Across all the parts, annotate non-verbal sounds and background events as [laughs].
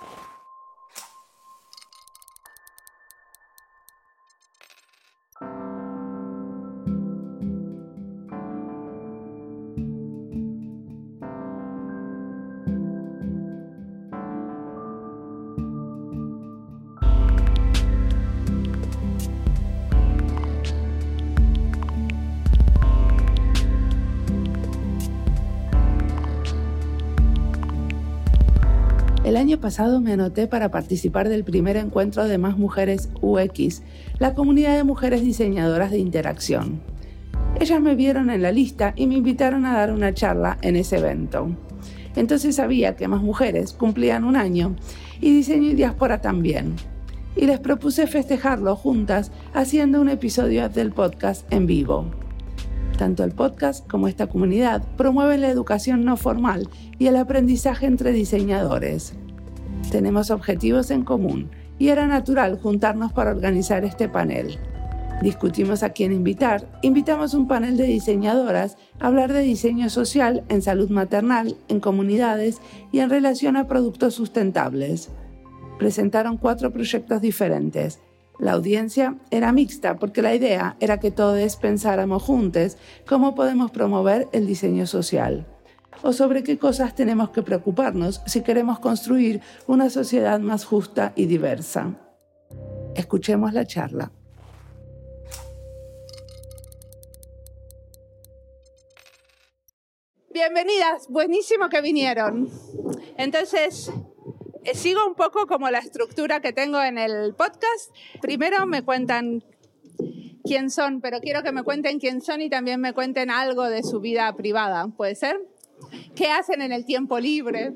El año pasado me anoté para participar del primer encuentro de Más Mujeres UX, la comunidad de mujeres diseñadoras de interacción. Ellas me vieron en la lista y me invitaron a dar una charla en ese evento. Entonces sabía que Más Mujeres cumplían un año y Diseño y Diáspora también. Y les propuse festejarlo juntas haciendo un episodio del podcast en vivo. Tanto el podcast como esta comunidad promueven la educación no formal y el aprendizaje entre diseñadores. Tenemos objetivos en común y era natural juntarnos para organizar este panel. Discutimos a quién invitar, invitamos un panel de diseñadoras a hablar de diseño social en salud maternal, en comunidades y en relación a productos sustentables. Presentaron cuatro proyectos diferentes la audiencia era mixta porque la idea era que todos pensáramos juntos cómo podemos promover el diseño social o sobre qué cosas tenemos que preocuparnos si queremos construir una sociedad más justa y diversa. Escuchemos la charla. Bienvenidas, buenísimo que vinieron. Entonces, eh, sigo un poco como la estructura que tengo en el podcast. Primero me cuentan quién son, pero quiero que me cuenten quién son y también me cuenten algo de su vida privada. ¿Puede ser? ¿Qué hacen en el tiempo libre?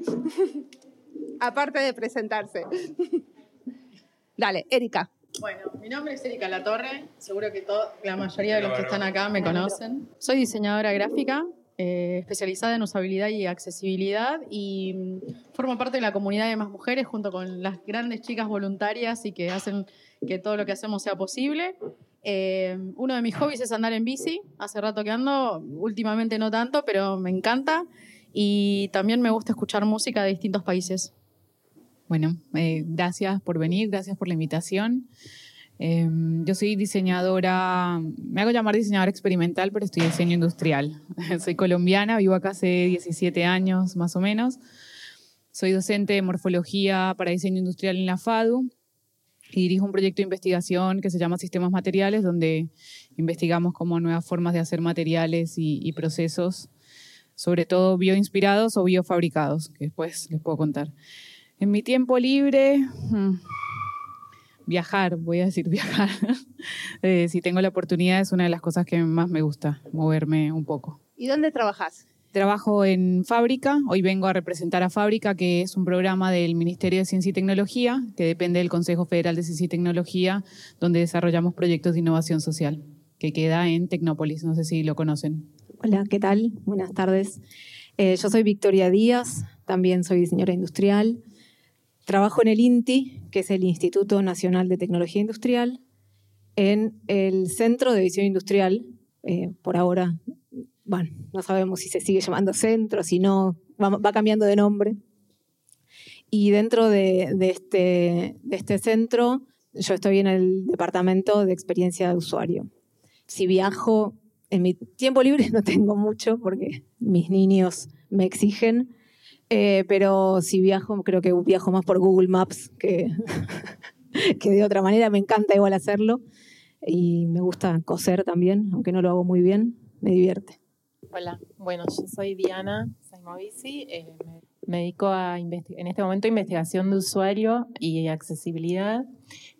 [laughs] Aparte de presentarse. [laughs] Dale, Erika. Bueno, mi nombre es Erika Latorre, seguro que la mayoría de los que están acá me conocen. Soy diseñadora gráfica, eh, especializada en usabilidad y accesibilidad y mm, formo parte de la comunidad de más mujeres junto con las grandes chicas voluntarias y que hacen que todo lo que hacemos sea posible. Eh, uno de mis hobbies es andar en bici, hace rato que ando, últimamente no tanto, pero me encanta y también me gusta escuchar música de distintos países. Bueno, eh, gracias por venir, gracias por la invitación. Em, yo soy diseñadora, me hago llamar diseñadora experimental, pero estoy diseño industrial. [laughs] soy colombiana, vivo acá hace 17 años más o menos. Soy docente de morfología para diseño industrial en la FADU dirijo un proyecto de investigación que se llama Sistemas Materiales, donde investigamos como nuevas formas de hacer materiales y, procesos, sobre todo bioinspirados o biofabricados, que después les puedo contar. En mi tiempo libre... Hmm, viajar, voy a decir [laughs] viajar. Eh, si tengo la oportunidad es una de las cosas que más me gusta, moverme un poco. ¿Y dónde trabajas? Trabajo en Fábrica, hoy vengo a representar a Fábrica, que es un programa del Ministerio de Ciencia y Tecnología, que depende del Consejo Federal de Ciencia y Tecnología, donde desarrollamos proyectos de innovación social, que queda en Tecnópolis, no sé si lo conocen. Hola, ¿qué tal? Buenas tardes. Eh, yo soy Victoria Díaz, también soy diseñadora industrial. Trabajo en el INTI, que es el Instituto Nacional de Tecnología Industrial, en el Centro de Visión Industrial. Eh, por ahora, bueno, no sabemos si se sigue llamando centro, si no, va, cambiando de nombre. Y dentro de, este, de este centro, yo estoy en el departamento de experiencia de usuario. Si viajo, en mi tiempo libre [laughs] no tengo mucho porque mis niños me exigen, eh, pero si viajo, creo que viajo más por Google Maps que, [laughs] que de otra manera. Me encanta igual hacerlo. Y me gusta coser también, aunque no lo hago muy bien, me divierte. Hola, bueno, yo soy Diana Saimovici. Eh, me dedico a en este momento a investigación de usuario y accesibilidad.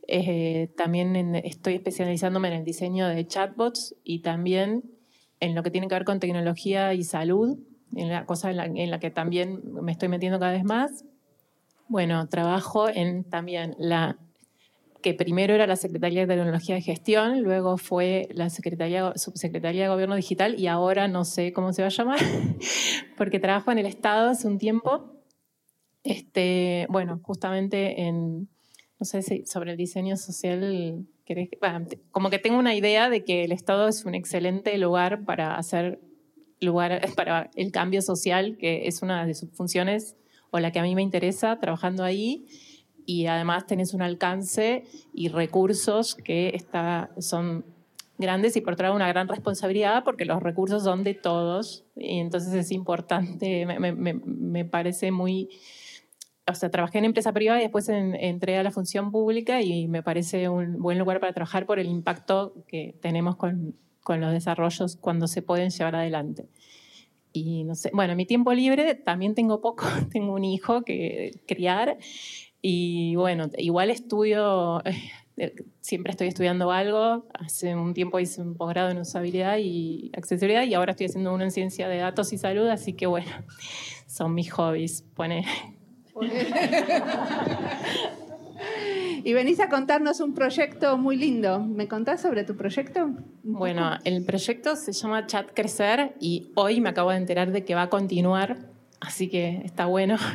Eh, también estoy especializándome en el diseño de chatbots y también en lo que tiene que ver con tecnología y salud en la cosa en la, que también me estoy metiendo cada vez más. Bueno, trabajo en también la que primero era la Secretaría de Tecnología de Gestión, luego fue la Secretaría, Subsecretaría de Gobierno Digital y ahora no sé cómo se va a llamar, [laughs] porque trabajo en el Estado hace un tiempo. Este, bueno, justamente en, no sé si sobre el diseño social, como que tengo una idea de que el Estado es un excelente lugar para hacer lugar [laughs] para el cambio social, que es una de sus funciones, o la que a mí me interesa trabajando ahí y además tenés un alcance y recursos que está, son grandes y por otro lado una gran responsabilidad porque los recursos son de todos y entonces es importante, me, me, me parece muy... O sea, trabajé en empresa privada y después entré a la función pública y me parece un buen lugar para trabajar por el impacto que tenemos con, con los desarrollos cuando se pueden llevar adelante. Y no sé, bueno, mi tiempo libre también tengo poco, [laughs] tengo un hijo que criar y bueno, igual estudio, [laughs] eh, siempre estoy estudiando algo, hace un tiempo hice un posgrado en usabilidad y accesibilidad y ahora estoy haciendo uno en ciencia de datos y salud, así que bueno, [laughs] son mis hobbies, pone. [laughs] Y venís a contarnos un proyecto muy lindo. ¿Me contás sobre tu proyecto? Bueno, el proyecto se llama Chat Crecer y hoy me acabo de enterar de que va a continuar, así que está bueno. [laughs]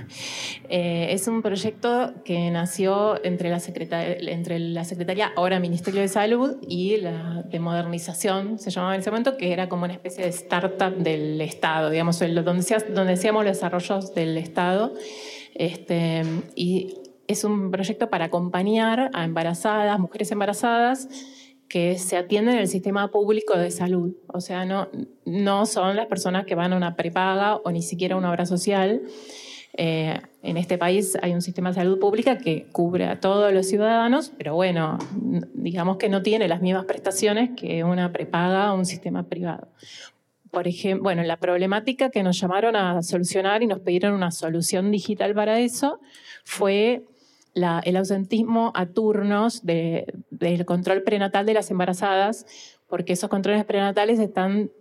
Eh, es un proyecto que nació entre la, Secretaría, ahora Ministerio de Salud, y la de Modernización, se llamaba en ese momento, que era como una especie de startup del Estado, digamos, donde, donde hacíamos los desarrollos del Estado. Este, y es un proyecto para acompañar a embarazadas, mujeres embarazadas, que se atienden en el sistema público de salud. O sea, no, no son las personas que van a una prepaga o ni siquiera a una obra social. Eh, en este país hay un sistema de salud pública que cubre a todos los ciudadanos, pero bueno, digamos que no tiene las mismas prestaciones que una prepaga o un sistema privado. Por ejemplo, bueno, la problemática que nos llamaron a solucionar y nos pidieron una solución digital para eso fue el ausentismo a turnos del control prenatal de las embarazadas, porque esos controles prenatales están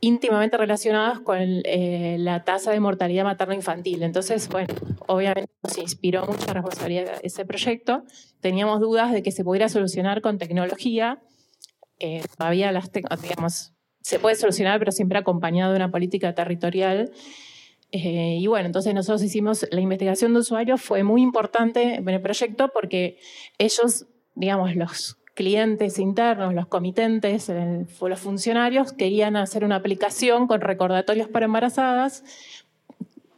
íntimamente relacionados con eh, la tasa de mortalidad materno-infantil. Entonces, bueno, obviamente nos inspiró mucha responsabilidad ese proyecto. Teníamos dudas de que se pudiera solucionar con tecnología. Eh, todavía las, digamos, se puede solucionar, pero siempre acompañado de una política territorial. Eh, y bueno, entonces nosotros hicimos la investigación de usuarios, fue muy importante en el proyecto porque ellos, digamos, los clientes internos, los comitentes, los funcionarios, querían hacer una aplicación con recordatorios para embarazadas,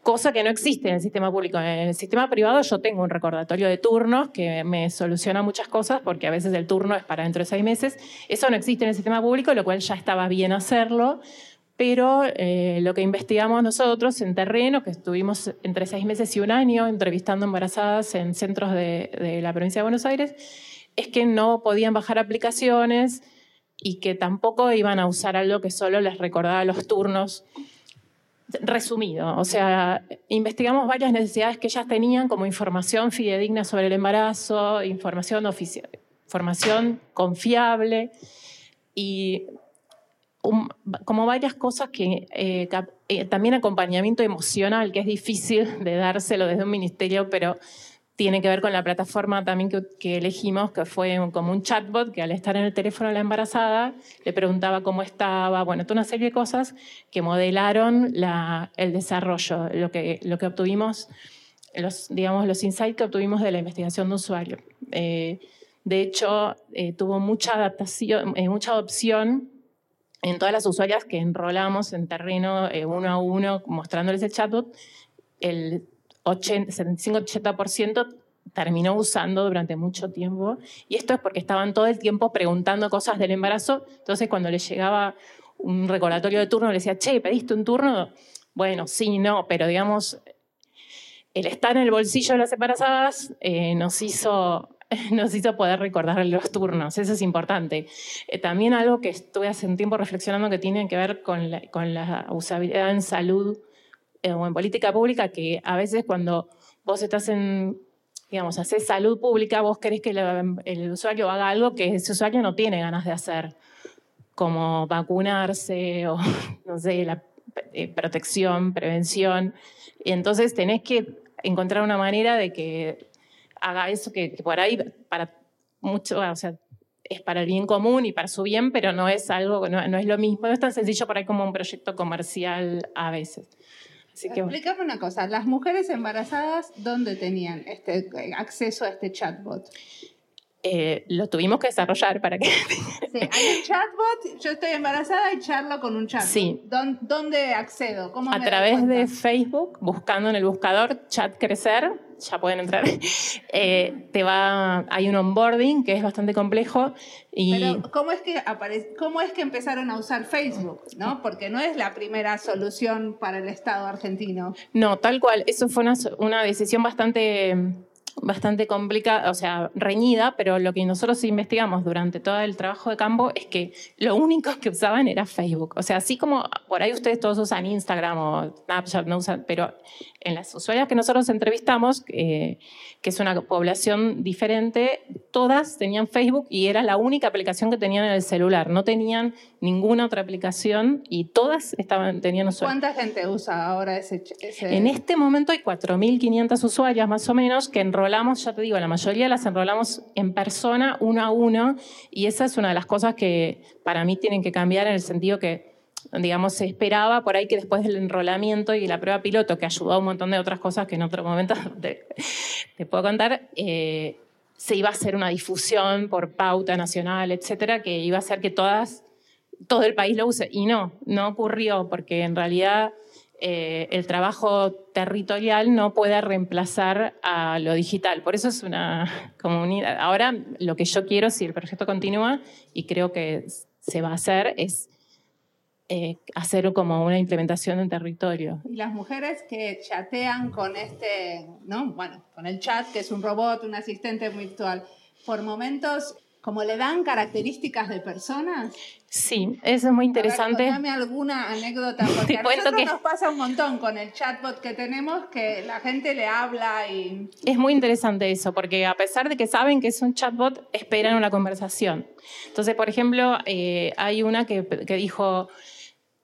cosa que no existe en el sistema público. En el sistema privado yo tengo un recordatorio de turnos que me soluciona muchas cosas porque a veces el turno es para dentro de seis meses. Eso no existe en el sistema público, lo cual ya estaba bien hacerlo pero eh, lo que investigamos nosotros en terreno, que estuvimos entre seis meses y un año entrevistando embarazadas en centros de, la provincia de Buenos Aires, es que no podían bajar aplicaciones y que tampoco iban a usar algo que solo les recordaba los turnos. Resumido, o sea, investigamos varias necesidades que ellas tenían como información fidedigna sobre el embarazo, información oficial, información confiable y como varias cosas que eh, eh, también acompañamiento emocional, que es difícil de dárselo desde un ministerio, pero tiene que ver con la plataforma también que, elegimos, que fue como un chatbot que al estar en el teléfono de la embarazada le preguntaba cómo estaba, bueno, toda una serie de cosas que modelaron el desarrollo, lo que, lo que obtuvimos, los, digamos, los insights que obtuvimos de la investigación de usuario. Eh, de hecho, tuvo mucha adaptación, mucha adopción en todas las usuarias que enrolamos en terreno eh, uno a uno mostrándoles el chatbot, el 75-80% terminó usando durante mucho tiempo. Y esto es porque estaban todo el tiempo preguntando cosas del embarazo. Entonces, cuando les llegaba un recordatorio de turno, le decía, che, ¿pediste un turno? Bueno, sí, no, pero digamos, el estar en el bolsillo de las embarazadas eh, nos hizo [laughs] nos hizo poder recordar los turnos, eso es importante. Eh, también algo que estuve hace un tiempo reflexionando que tiene que ver con la, con la usabilidad en salud eh, o en política pública, que a veces cuando vos estás en, digamos, haces salud pública, vos querés que el usuario haga algo que ese usuario no tiene ganas de hacer, como vacunarse [laughs] o, no sé, la eh, protección, prevención. Y entonces tenés que encontrar una manera de que haga eso que, por ahí para mucho, o sea, es para el bien común y para su bien, pero no es algo, no, no es lo mismo, no es tan sencillo por ahí como un proyecto comercial a veces. Así una cosa, las mujeres embarazadas, ¿dónde tenían este acceso a este chatbot? Eh, lo tuvimos que desarrollar para que... [laughs] Sí, hay un chatbot, yo estoy embarazada y charlo con un chatbot. Sí. ¿Dónde accedo? ¿Cómo a me través de? Facebook, buscando en el buscador chat crecer, ya pueden entrar, [laughs] eh, te va, hay un onboarding que es bastante complejo y Pero ¿cómo es, que aparece, ¿cómo es que empezaron a usar Facebook? ¿no? Porque no es la primera solución para el Estado argentino. no, tal cual, eso fue una, una decisión bastante bastante complicada, o sea, reñida, pero lo que nosotros investigamos durante todo el trabajo de campo es que lo único que usaban era Facebook. O sea, así como por ahí ustedes todos usan Instagram o Snapchat, no usan, pero en las usuarias que nosotros entrevistamos, eh, que es una población diferente, todas tenían Facebook y era la única aplicación que tenían en el celular. No tenían ninguna otra aplicación y todas estaban, tenían usuarios. ¿Cuánta gente usa ahora ese? ese... En este momento hay 4.500 usuarias más o menos que enrolamos, ya te digo, la mayoría las enrolamos en persona, uno a uno, y esa es una de las cosas que para mí tienen que cambiar en el sentido que digamos, se esperaba por ahí que después del enrolamiento y la prueba piloto, que ayudó a un montón de otras cosas que en otro momento [laughs] te, te puedo contar, eh, se iba a hacer una difusión por pauta nacional, etcétera, que iba a hacer que todas, todo el país lo use. Y no, no ocurrió, porque en realidad eh, el trabajo territorial no puede reemplazar a lo digital. Por eso es una [laughs] comunidad. Ahora, lo que yo quiero, si el proyecto continúa, y creo que se va a hacer, es eh, hacer como una implementación en territorio. Y las mujeres que chatean con este, ¿no? Bueno, con el chat, que es un robot, un asistente virtual, por momentos, como le dan características de personas. Sí, eso es muy interesante. Dame alguna anécdota, porque [laughs] Te a nosotros que- nos pasa un montón con el chatbot que tenemos, que la gente le habla y... Es muy interesante eso, porque a pesar de que saben que es un chatbot, esperan una conversación. Entonces, por ejemplo, eh, hay una que, que dijo,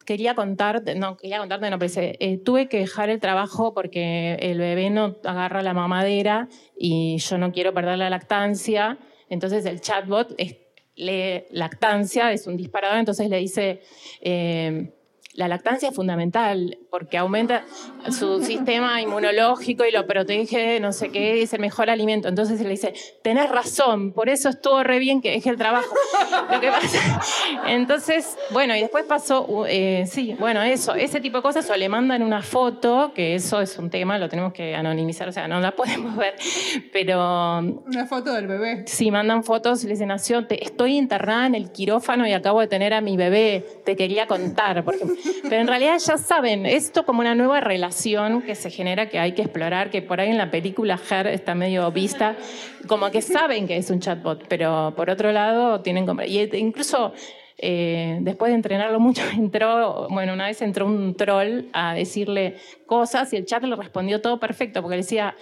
quería contarte, no, quería contarte, no, dice, eh, tuve que dejar el trabajo porque el bebé no agarra la mamadera y yo no quiero perder la lactancia. Entonces el chatbot es- lactancia, es un disparador, entonces le dice... eh, la lactancia es fundamental porque aumenta su sistema inmunológico y lo protege, no sé qué, es el mejor alimento. Entonces le dice, tenés razón, por eso estuvo re bien que dejé el trabajo. [laughs] Lo que pasa. Entonces, bueno, y después pasó, eh, sí, bueno, eso, ese tipo de cosas, o le mandan una foto, que eso es un tema, lo tenemos que anonimizar, o sea, no la [laughs] podemos ver, pero Una foto del bebé. si mandan fotos y les dicen, "Nació, estoy internada en el quirófano y acabo de tener a mi bebé, te quería contar. Por ejemplo. Pero en realidad ya saben, esto como una nueva relación que se genera, que hay que explorar, que por ahí en la película Her está medio vista, como que saben que es un chatbot, pero por otro lado tienen... Y incluso eh, después de entrenarlo mucho, [laughs] entró, bueno, una vez entró un troll a decirle cosas y el chat le respondió todo perfecto, porque le decía,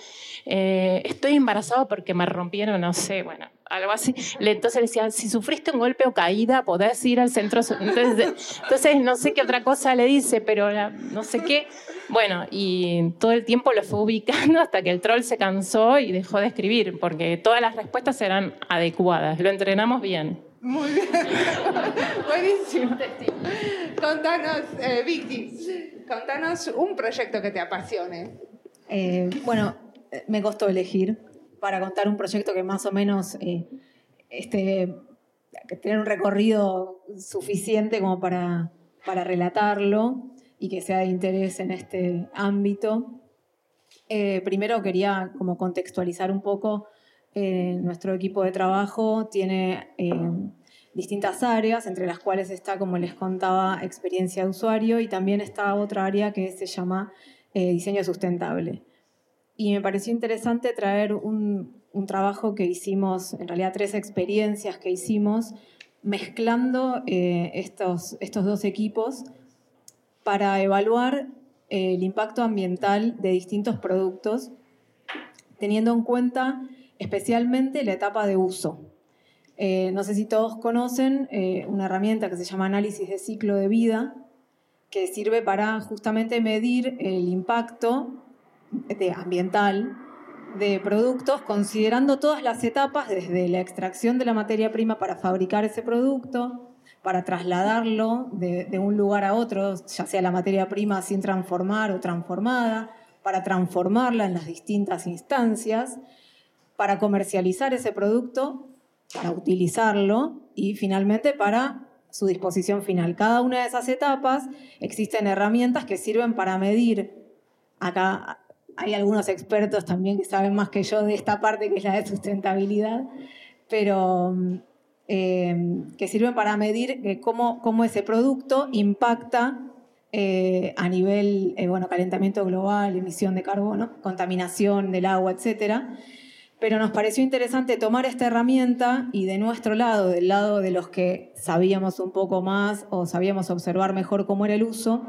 eh, estoy embarazado porque me rompieron, no sé, bueno, algo así. Le- Entonces le decía, si sufriste un golpe o caída, podés ir al centro. Entonces, entonces no sé qué otra cosa le dice, pero la- no sé qué. Bueno, y todo el tiempo lo fue ubicando hasta que el troll se cansó y dejó de escribir, porque todas las respuestas eran adecuadas. Lo entrenamos bien. Muy bien. [laughs] Buenísimo. Contanos, eh, Vicky, contanos un proyecto que te apasione. Eh, bueno, eh, me costó elegir para contar un proyecto que más o menos eh, este, tener un recorrido suficiente como para, para relatarlo y que sea de interés en este ámbito. Eh, primero quería como contextualizar un poco eh, nuestro equipo de trabajo tiene eh, distintas áreas, entre las cuales está, como les contaba, experiencia de usuario y también está otra área que se llama diseño sustentable. Y me pareció interesante traer un, un trabajo que hicimos, en realidad tres experiencias que hicimos, mezclando eh, estos, estos dos equipos para evaluar eh, el impacto ambiental de distintos productos, teniendo en cuenta especialmente la etapa de uso. Eh, no sé si todos conocen eh, una herramienta que se llama análisis de ciclo de vida, que sirve para justamente medir el impacto de- ambiental de productos, considerando todas las etapas, desde la extracción de la materia prima para fabricar ese producto, para trasladarlo de, de un lugar a otro, ya sea la materia prima sin transformar o transformada, para transformarla en las distintas instancias, para comercializar ese producto para utilizarlo y finalmente para su disposición final. Cada una de esas etapas existen herramientas que sirven para medir. Acá hay algunos expertos también que saben más que yo de esta parte que es la de sustentabilidad, pero eh, que sirven para medir eh, cómo, cómo ese producto impacta eh, a nivel, bueno, calentamiento global, emisión de carbono, contaminación del agua, etcétera. Pero nos pareció interesante tomar esta herramienta y de nuestro lado, del lado de los que sabíamos un poco más o sabíamos observar mejor cómo era el uso,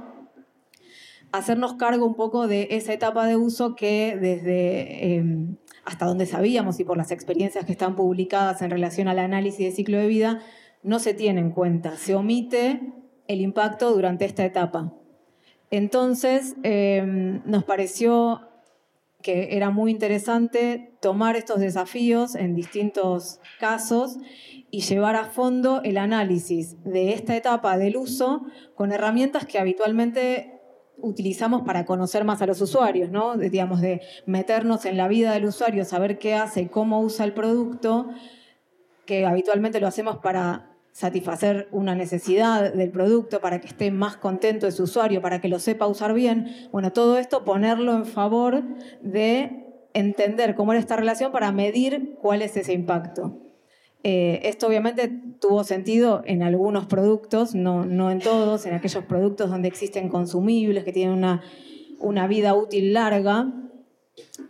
hacernos cargo un poco de esa etapa de uso que desde em, hasta donde sabíamos y por las experiencias que están publicadas en relación al análisis de ciclo de vida, no se tiene en cuenta, se omite el impacto durante esta etapa. Entonces, em, nos pareció que era muy interesante tomar estos desafíos en distintos casos y llevar a fondo el análisis de esta etapa del uso con herramientas que habitualmente utilizamos para conocer más a los usuarios, ¿no? digamos, de meternos en la vida del usuario, saber qué hace y cómo usa el producto, que habitualmente lo hacemos para satisfacer una necesidad del producto, para que esté más contento ese usuario, para que lo sepa usar bien. Bueno, todo esto ponerlo en favor de entender cómo era esta relación para medir cuál es ese impacto. Eh, esto obviamente tuvo sentido en algunos productos, no, en todos, en aquellos productos donde existen consumibles, que tienen una, una vida útil larga.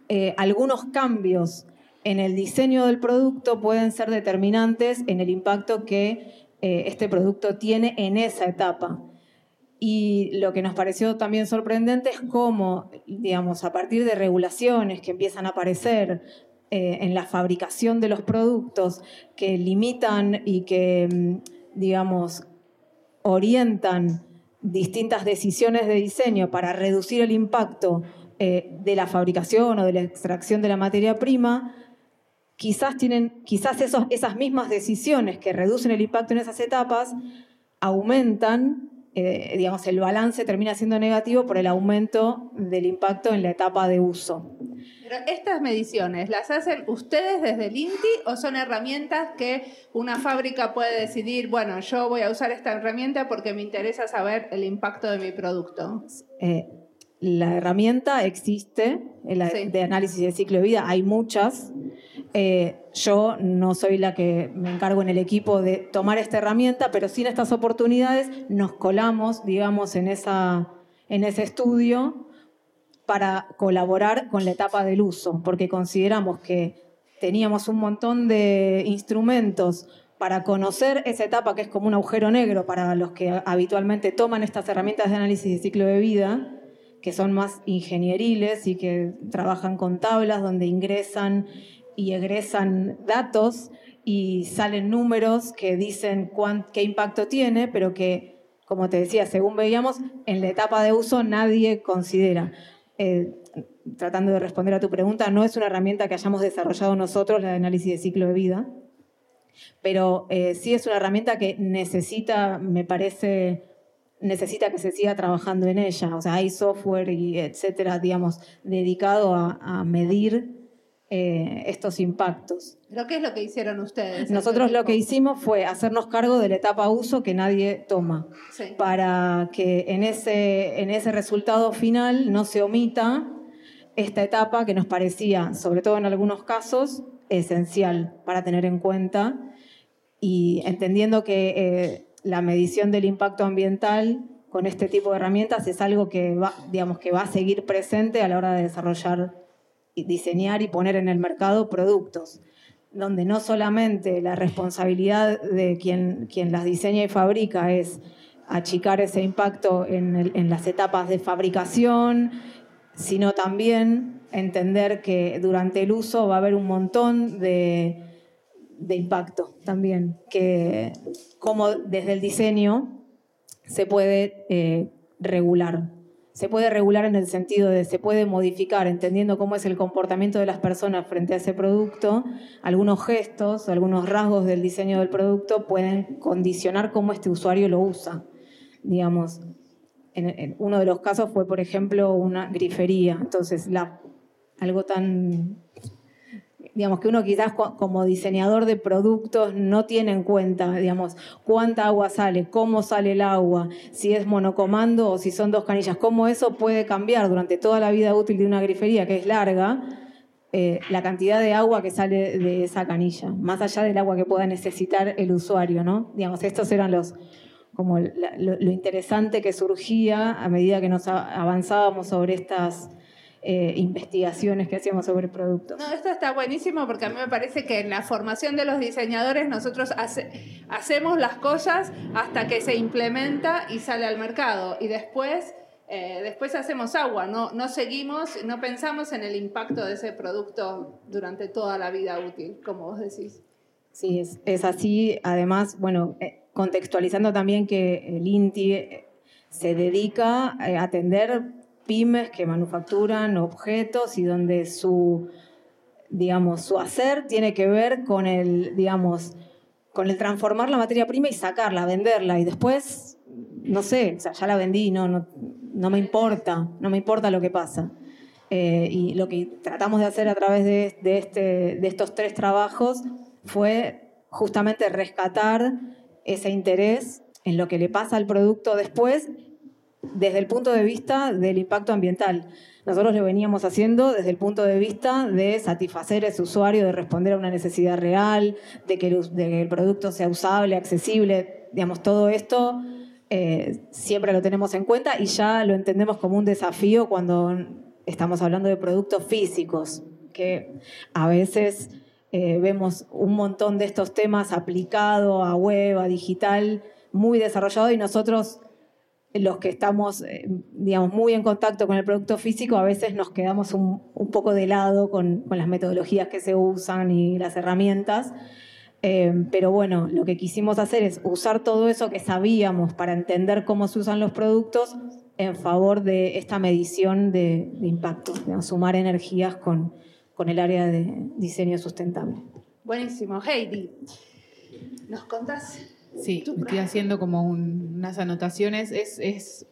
Eh, algunos cambios en el diseño del producto pueden ser determinantes en el impacto que eh, este producto tiene en esa etapa. Y lo que nos pareció también sorprendente es cómo, digamos, a partir de regulaciones que empiezan a aparecer eh, en la fabricación de los productos, que limitan y que, mm, digamos, orientan distintas decisiones de diseño para reducir el impacto eh, de la fabricación o de la extracción de la materia prima, quizás tienen, quizás esos, esas mismas decisiones que reducen el impacto en esas etapas aumentan, eh, digamos, el balance termina siendo negativo por el aumento del impacto en la etapa de uso. Pero estas mediciones, ¿las hacen ustedes desde el INTI o son herramientas que una fábrica puede decidir, bueno, yo voy a usar esta herramienta porque me interesa saber el impacto de mi producto? Eh, la herramienta existe, de análisis de ciclo de vida, hay muchas. Eh, yo no soy la que me encargo en el equipo de tomar esta herramienta, pero sin estas oportunidades nos colamos, digamos, en, esa, en ese estudio para colaborar con la etapa del uso, porque consideramos que teníamos un montón de instrumentos para conocer esa etapa que es como un agujero negro para los que habitualmente toman estas herramientas de análisis de ciclo de vida que son más ingenieriles y que trabajan con tablas donde ingresan y egresan datos y salen números que dicen qué impacto tiene, pero que, como te decía, según veíamos, en la etapa de uso nadie considera. Eh, tratando de responder a tu pregunta, no es una herramienta que hayamos desarrollado nosotros, la de análisis de ciclo de vida, pero eh, sí es una herramienta que necesita, me parece, necesita que se siga trabajando en ella. O sea, hay software y etcétera, digamos, dedicado a, medir eh, estos impactos. ¿Pero qué es lo que hicieron ustedes? Nosotros lo que hicimos fue hacernos cargo de la etapa uso que nadie toma, para que en ese, en ese resultado final no se omita esta etapa que nos parecía, sobre todo en algunos casos, esencial para tener en cuenta y entendiendo que eh, la medición del impacto ambiental con este tipo de herramientas es algo que va, digamos, que va a seguir presente a la hora de desarrollar, diseñar y poner en el mercado productos, donde no solamente la responsabilidad de quien, quien las diseña y fabrica es achicar ese impacto en, en las etapas de fabricación, sino también entender que durante el uso va a haber un montón de de impacto también, que como desde el diseño se puede eh, regular. Se puede regular en el sentido de se puede modificar, entendiendo cómo es el comportamiento de las personas frente a ese producto. Algunos gestos, algunos rasgos del diseño del producto pueden condicionar cómo este usuario lo usa. Digamos, en, uno de los casos fue, por ejemplo, una grifería. Entonces, la, algo tan digamos, que uno quizás como diseñador de productos no tiene en cuenta, digamos, cuánta agua sale, cómo sale el agua, si es monocomando o si son dos canillas, cómo eso puede cambiar durante toda la vida útil de una grifería que es larga, eh, la cantidad de agua que sale de esa canilla, más allá del agua que pueda necesitar el usuario, ¿no? Digamos, estos eran los como lo, interesante que surgía a medida que nos avanzábamos sobre estas eh, investigaciones que hacíamos sobre productos. No, esto está buenísimo porque a mí me parece que en la formación de los diseñadores nosotros hacemos las cosas hasta que se implementa y sale al mercado y después... Eh, después hacemos agua, no, no seguimos, no pensamos en el impacto de ese producto durante toda la vida útil, como vos decís. Sí, es, es así. Además, bueno, eh, contextualizando también que el INTI se dedica a atender pymes que manufacturan objetos y donde su, digamos, su hacer tiene que ver con el, digamos, con el transformar la materia prima y sacarla, venderla y después, no sé, ya la vendí, no, no, me importa, no me importa lo que pasa. Eh, y lo que tratamos de hacer a través de, este, de estos tres trabajos fue justamente rescatar ese interés en lo que le pasa al producto después desde el punto de vista del impacto ambiental. Nosotros lo veníamos haciendo desde el punto de vista de satisfacer a ese usuario, de responder a una necesidad real, de que el, producto sea usable, accesible, digamos, todo esto eh, siempre lo tenemos en cuenta y ya lo entendemos como un desafío cuando estamos hablando de productos físicos, que a veces eh, vemos un montón de estos temas aplicados a web, a digital, muy desarrollado y nosotros los que estamos, eh, digamos, muy en contacto con el producto físico, a veces nos quedamos un, poco de lado con, las metodologías que se usan y las herramientas. Eh, pero bueno, lo que quisimos hacer es usar todo eso que sabíamos para entender cómo se usan los productos en favor de esta medición de, impacto, de sumar energías con, con el área de diseño sustentable. Buenísimo. Heidi, ¿nos contás? Sí, estoy haciendo como unas anotaciones. Es, es,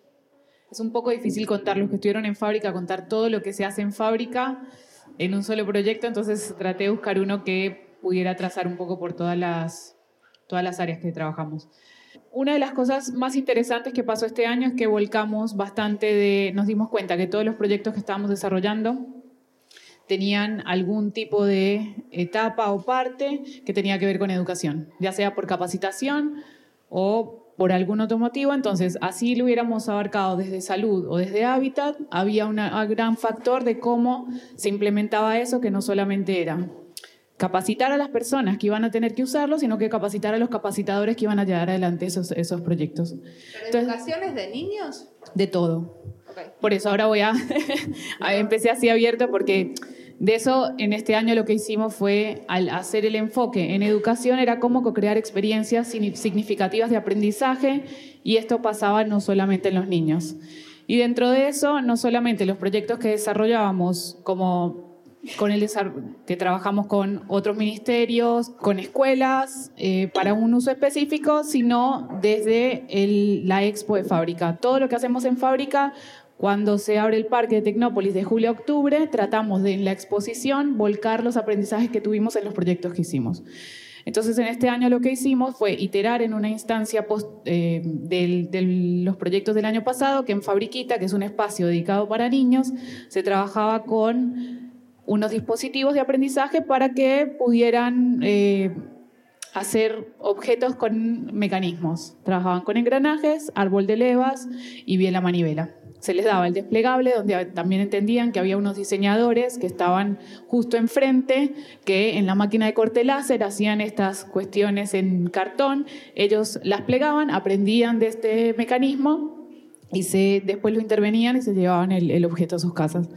un poco difícil contar los que estuvieron en fábrica, contar todo lo que se hace en fábrica en un solo proyecto, entonces traté de buscar uno que pudiera trazar un poco por todas las, todas las áreas que trabajamos. Una de las cosas más interesantes que pasó este año es que volcamos bastante de, nos dimos cuenta que todos los proyectos que estábamos desarrollando tenían algún tipo de etapa o parte que tenía que ver con educación, ya sea por capacitación o por algún otro motivo. Entonces, así lo hubiéramos abarcado desde salud o desde hábitat, había un gran factor de cómo se implementaba eso, que no solamente era capacitar a las personas que iban a tener que usarlo, sino que capacitar a los capacitadores que iban a llevar adelante esos, esos proyectos. ¿Pero educaciones de niños? De todo. Por eso ahora voy a, [laughs] empecé así abierto porque de eso, en este año lo que hicimos fue, al hacer el enfoque en educación, era cómo crear experiencias significativas de aprendizaje y esto pasaba no solamente en los niños. Y dentro de eso, no solamente los proyectos que desarrollábamos como con el que trabajamos con otros ministerios, con escuelas, eh, para un uso específico, sino desde la expo de fábrica. Todo lo que hacemos en fábrica cuando se abre el parque de Tecnópolis de julio a octubre, tratamos de en la exposición volcar los aprendizajes que tuvimos en los proyectos que hicimos. Entonces, en este año lo que hicimos fue iterar en una instancia eh, de los proyectos del año pasado, que en Fabriquita, que es un espacio dedicado para niños, se trabajaba con unos dispositivos de aprendizaje para que pudieran eh, hacer objetos con mecanismos. Trabajaban con engranajes, árbol de levas y bien la manivela se les daba el desplegable, donde también entendían que había unos diseñadores que estaban justo enfrente, que en la máquina de corte láser hacían estas cuestiones en cartón, ellos las plegaban, aprendían de este mecanismo y se, después lo intervenían y se llevaban el, objeto a sus casas.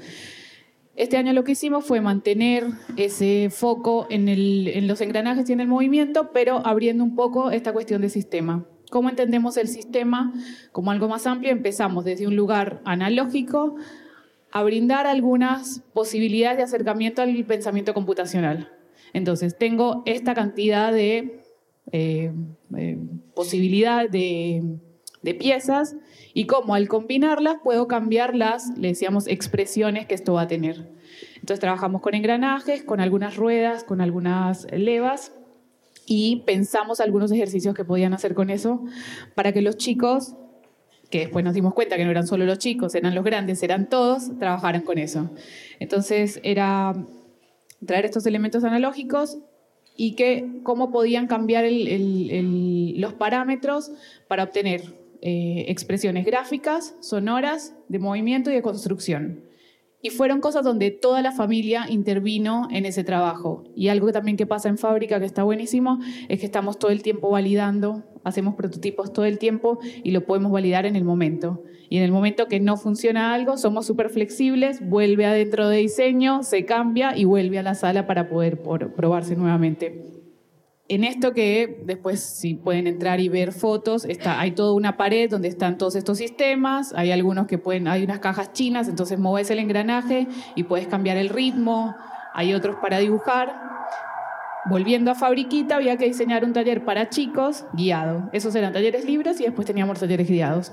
Este año lo que hicimos fue mantener ese foco en, en los engranajes y en el movimiento, pero abriendo un poco esta cuestión de sistema. ¿Cómo entendemos el sistema como algo más amplio? Empezamos desde un lugar analógico a brindar algunas posibilidades de acercamiento al pensamiento computacional. Entonces, tengo esta cantidad de eh, eh, posibilidad de, de, piezas y cómo al combinarlas puedo cambiar las, le decíamos, expresiones que esto va a tener. Entonces trabajamos con engranajes, con algunas ruedas, con algunas levas y pensamos algunos ejercicios que podían hacer con eso para que los chicos, que después nos dimos cuenta que no eran solo los chicos, eran los grandes, eran todos, trabajaran con eso. Entonces era traer estos elementos analógicos y que cómo podían cambiar los parámetros para obtener eh, expresiones gráficas, sonoras, de movimiento y de construcción. Y fueron cosas donde toda la familia intervino en ese trabajo. Y algo que también que pasa en fábrica, que está buenísimo, es que estamos todo el tiempo validando, hacemos prototipos todo el tiempo y lo podemos validar en el momento. Y en el momento que no funciona algo, somos súper flexibles, vuelve adentro de diseño, se cambia y vuelve a la sala para poder probarse nuevamente en esto que después si pueden entrar y ver fotos, está, hay toda una pared donde están todos estos sistemas, hay algunos que pueden, hay unas cajas chinas, entonces mueves el engranaje y puedes cambiar el ritmo, hay otros para dibujar. Volviendo a Fabriquita, había que diseñar un taller para chicos guiado. Esos eran talleres libres y después teníamos talleres guiados.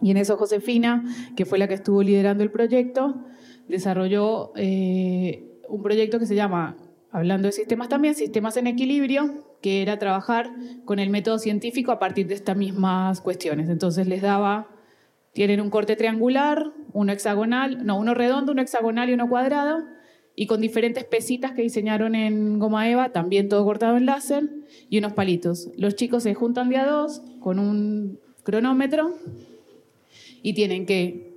Y en eso Josefina, que fue la que estuvo liderando el proyecto, desarrolló eh, un proyecto que se llama hablando de sistemas también, sistemas en equilibrio, que era trabajar con el método científico a partir de estas mismas cuestiones. Entonces les daba, tienen un corte triangular, uno hexagonal, no, uno redondo, uno hexagonal y uno cuadrado, y con diferentes pesitas que diseñaron en goma eva, también todo cortado en láser, y unos palitos. Los chicos se juntan de a dos con un cronómetro y tienen que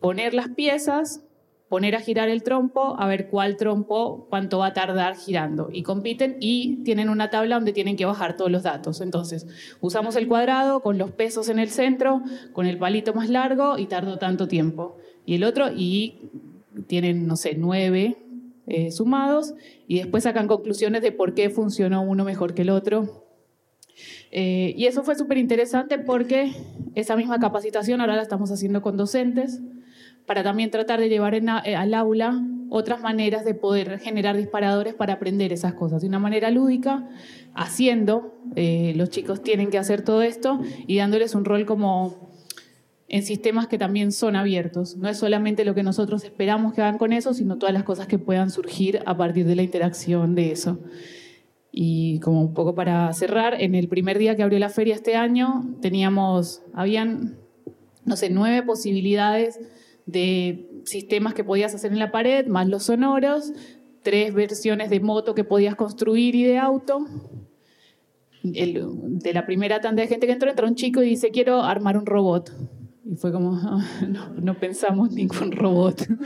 poner las piezas, poner a girar el trompo, a ver cuál trompo, cuánto va a tardar girando. Y compiten y tienen una tabla donde tienen que bajar todos los datos. Entonces, usamos el cuadrado con los pesos en el centro, con el palito más largo y tardó tanto tiempo. Y el otro, y tienen, no sé, nueve eh, sumados y después sacan conclusiones de por qué funcionó uno mejor que el otro. Eh, y eso fue súper interesante porque esa misma capacitación ahora la estamos haciendo con docentes para también tratar de llevar eh, al aula otras maneras de poder generar disparadores para aprender esas cosas de una manera lúdica, haciendo, eh, los chicos tienen que hacer todo esto y dándoles un rol como en sistemas que también son abiertos. No es solamente lo que nosotros esperamos que hagan con eso, sino todas las cosas que puedan surgir a partir de la interacción de eso. Y como un poco para cerrar, en el primer día que abrió la feria este año, teníamos, habían, no sé, nueve posibilidades de sistemas que podías hacer en la pared, más los sonoros, tres versiones de moto que podías construir y de auto. de la primera tanda de gente que entró, entró un chico y dice, quiero armar un robot. Y fue como, ah, no, pensamos ningún robot. [laughs]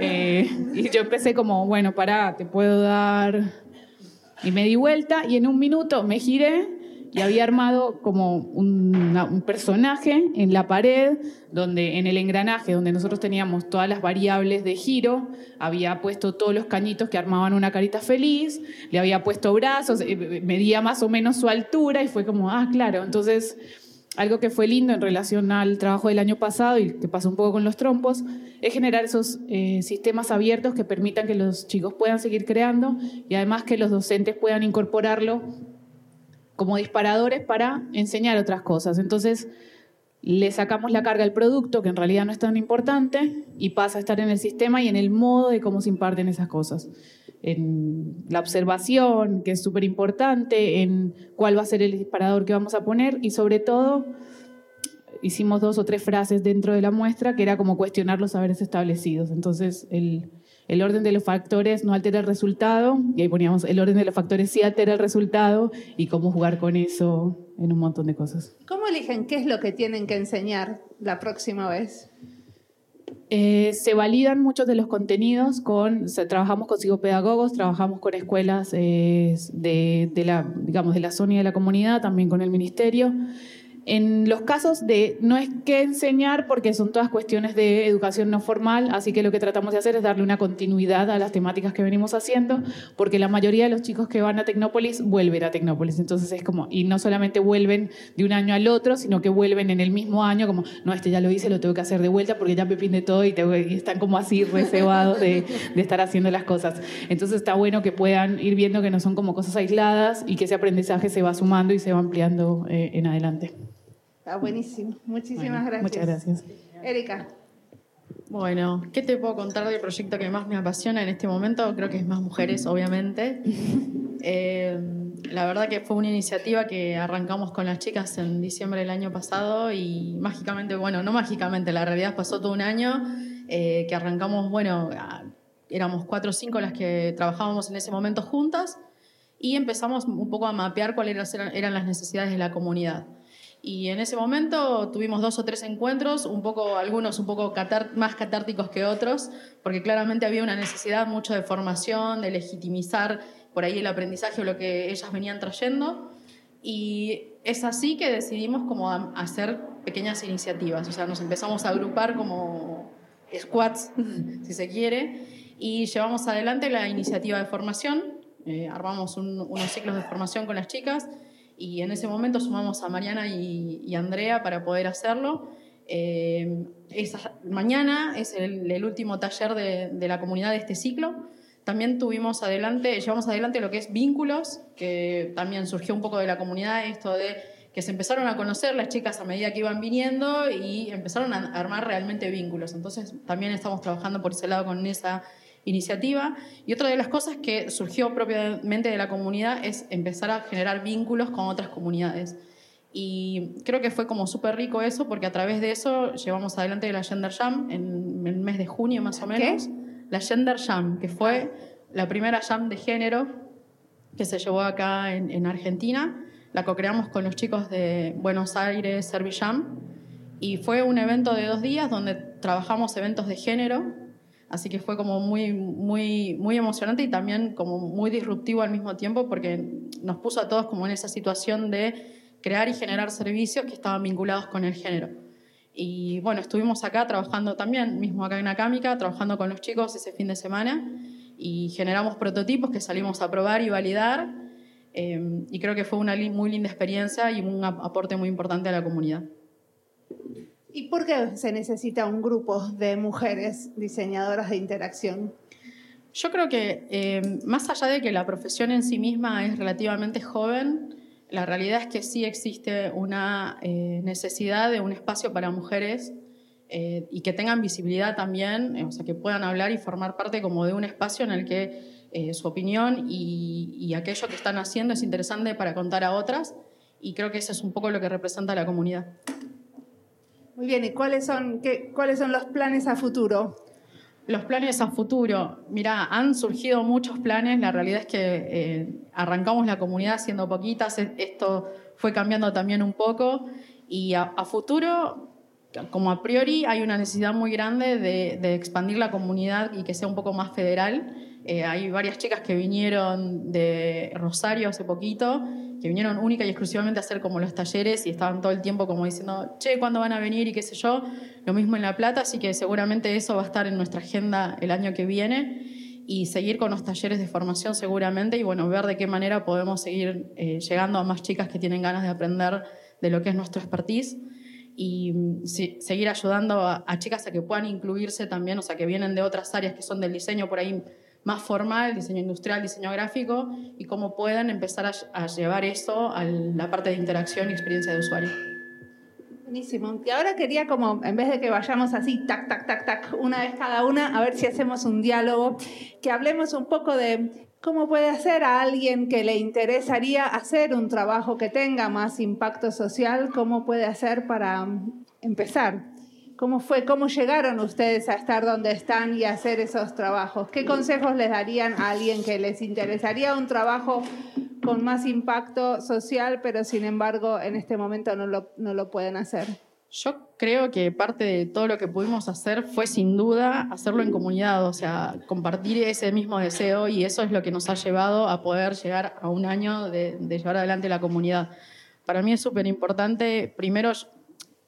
Eh, y yo empecé como, bueno, pará, te puedo dar... Y me di vuelta y en un minuto me giré y había armado como un personaje en la pared, donde en el engranaje, donde nosotros teníamos todas las variables de giro, había puesto todos los cañitos que armaban una carita feliz, le había puesto brazos, eh, medía más o menos su altura y fue como, ah, claro, entonces algo que fue lindo en relación al trabajo del año pasado y que pasó un poco con los trompos, es generar esos eh, sistemas abiertos que permitan que los chicos puedan seguir creando y además que los docentes puedan incorporarlo como disparadores para enseñar otras cosas. Entonces, le sacamos la carga al producto, que en realidad no es tan importante, y pasa a estar en el sistema y en el modo de cómo se imparten esas cosas. En la observación, que es súper importante, en cuál va a ser el disparador que vamos a poner, y sobre todo, hicimos dos o tres frases dentro de la muestra, que era como cuestionar los saberes establecidos. Entonces, el, el orden de los factores no altera el resultado, y ahí poníamos el orden de los factores sí altera el resultado, y cómo jugar con eso en un montón de cosas. ¿Cómo eligen qué es lo que tienen que enseñar la próxima vez? Eh, se validan muchos de los contenidos con, trabajamos con psicopedagogos, trabajamos con escuelas eh, de, de, la, digamos, de la zona y de la comunidad, también con el ministerio. En los casos de no es que enseñar porque son todas cuestiones de educación no formal, así que lo que tratamos de hacer es darle una continuidad a las temáticas que venimos haciendo, porque la mayoría de los chicos que van a Tecnópolis vuelven a Tecnópolis, entonces es como, y no solamente vuelven de un año al otro, sino que vuelven en el mismo año, como, no, este ya lo hice, lo tengo que hacer de vuelta porque ya me pinde todo y, están como así reservados de, estar haciendo las cosas. Entonces está bueno que puedan ir viendo que no son como cosas aisladas y que ese aprendizaje se va sumando y se va ampliando eh, en adelante. Está buenísimo. Muchísimas gracias. Muchas gracias. Erika. Bueno, ¿qué te puedo contar del proyecto que más me apasiona en este momento? Creo que es Más Mujeres, obviamente. [laughs] Eh, la verdad que fue una iniciativa que arrancamos con las chicas en diciembre del año pasado y mágicamente, bueno, no mágicamente, la realidad pasó todo un año eh, que arrancamos, bueno, éramos cuatro o cinco las que trabajábamos en ese momento juntas y empezamos un poco a mapear cuáles eran las necesidades de la comunidad. Y en ese momento tuvimos dos o tres encuentros, un poco, algunos un poco más catárticos que otros, porque claramente había una necesidad mucho de formación, de legitimizar por ahí el aprendizaje o lo que ellas venían trayendo. Y es así que decidimos como hacer pequeñas iniciativas, o sea, nos empezamos a agrupar como squads, [laughs] si se quiere, y llevamos adelante la iniciativa de formación, eh, armamos unos ciclos de formación con las chicas y en ese momento sumamos a Mariana y, Andrea para poder hacerlo. Eh, mañana es el, último taller de, la comunidad de este ciclo. También tuvimos adelante, llevamos adelante lo que es vínculos, que también surgió un poco de la comunidad, esto de que se empezaron a conocer las chicas a medida que iban viniendo y empezaron a armar realmente vínculos. Entonces también estamos trabajando por ese lado con esa iniciativa. Y otra de las cosas que surgió propiamente de la comunidad es empezar a generar vínculos con otras comunidades. Y creo que fue como súper rico eso, porque a través de eso llevamos adelante la Gender Jam en el mes de junio más o menos. La Gender Jam, que fue la primera jam de género que se llevó acá en, en Argentina. La co-creamos con los chicos de Buenos Aires, Servijam. Y fue un evento de dos días donde trabajamos eventos de género Así que fue como muy, muy, muy emocionante y también como muy disruptivo al mismo tiempo porque nos puso a todos como en esa situación de crear y generar servicios que estaban vinculados con el género. Y bueno, estuvimos acá trabajando también, mismo acá en Acámica, trabajando con los chicos ese fin de semana y generamos prototipos que salimos a probar y validar. Eh, y creo que fue una muy linda experiencia y un aporte muy importante a la comunidad. ¿Y por qué se necesita un grupo de mujeres diseñadoras de interacción? Yo creo que eh, más allá de que la profesión en sí misma es relativamente joven, la realidad es que sí existe una eh, necesidad de un espacio para mujeres eh, y que tengan visibilidad también, o sea, que puedan hablar y formar parte como de un espacio en el que su opinión y, y aquello que están haciendo es interesante para contar a otras y creo que eso es un poco lo que representa la comunidad. Muy bien, ¿y cuáles son, qué, cuáles son los planes a futuro? Los planes a futuro, mira, han surgido muchos planes, la realidad es que eh, arrancamos la comunidad siendo poquitas, e, esto fue cambiando también un poco y a, futuro, como a priori, hay una necesidad muy grande de, expandir la comunidad y que sea un poco más federal. Eh, hay varias chicas que vinieron de Rosario hace poquito que vinieron única y exclusivamente a hacer como los talleres y estaban todo el tiempo como diciendo, che, ¿cuándo van a venir? y qué sé yo. Lo mismo en La Plata, así que seguramente eso va a estar en nuestra agenda el año que viene y seguir con los talleres de formación seguramente y bueno, ver de qué manera podemos seguir eh, llegando a más chicas que tienen ganas de aprender de lo que es nuestro expertise y mm, seguir ayudando a, a, chicas a que puedan incluirse también, o sea, que vienen de otras áreas que son del diseño por ahí más formal, diseño industrial, diseño gráfico, y cómo puedan empezar a, llevar eso a la parte de interacción y experiencia de usuario. Buenísimo. Y ahora quería como, en vez de que vayamos así, tac, tac, tac, tac, una vez cada una, a ver si hacemos un diálogo, que hablemos un poco de cómo puede hacer a alguien que le interesaría hacer un trabajo que tenga más impacto social, cómo puede hacer para empezar. ¿Cómo fue? ¿Cómo llegaron ustedes a estar donde están y a hacer esos trabajos? ¿Qué consejos les darían a alguien que les interesaría un trabajo con más impacto social, pero sin embargo en este momento no lo, no lo pueden hacer? Yo creo que parte de todo lo que pudimos hacer fue sin duda hacerlo en comunidad, o sea, compartir ese mismo deseo y eso es lo que nos ha llevado a poder llegar a un año de, de llevar adelante la comunidad. Para mí es súper importante, primero,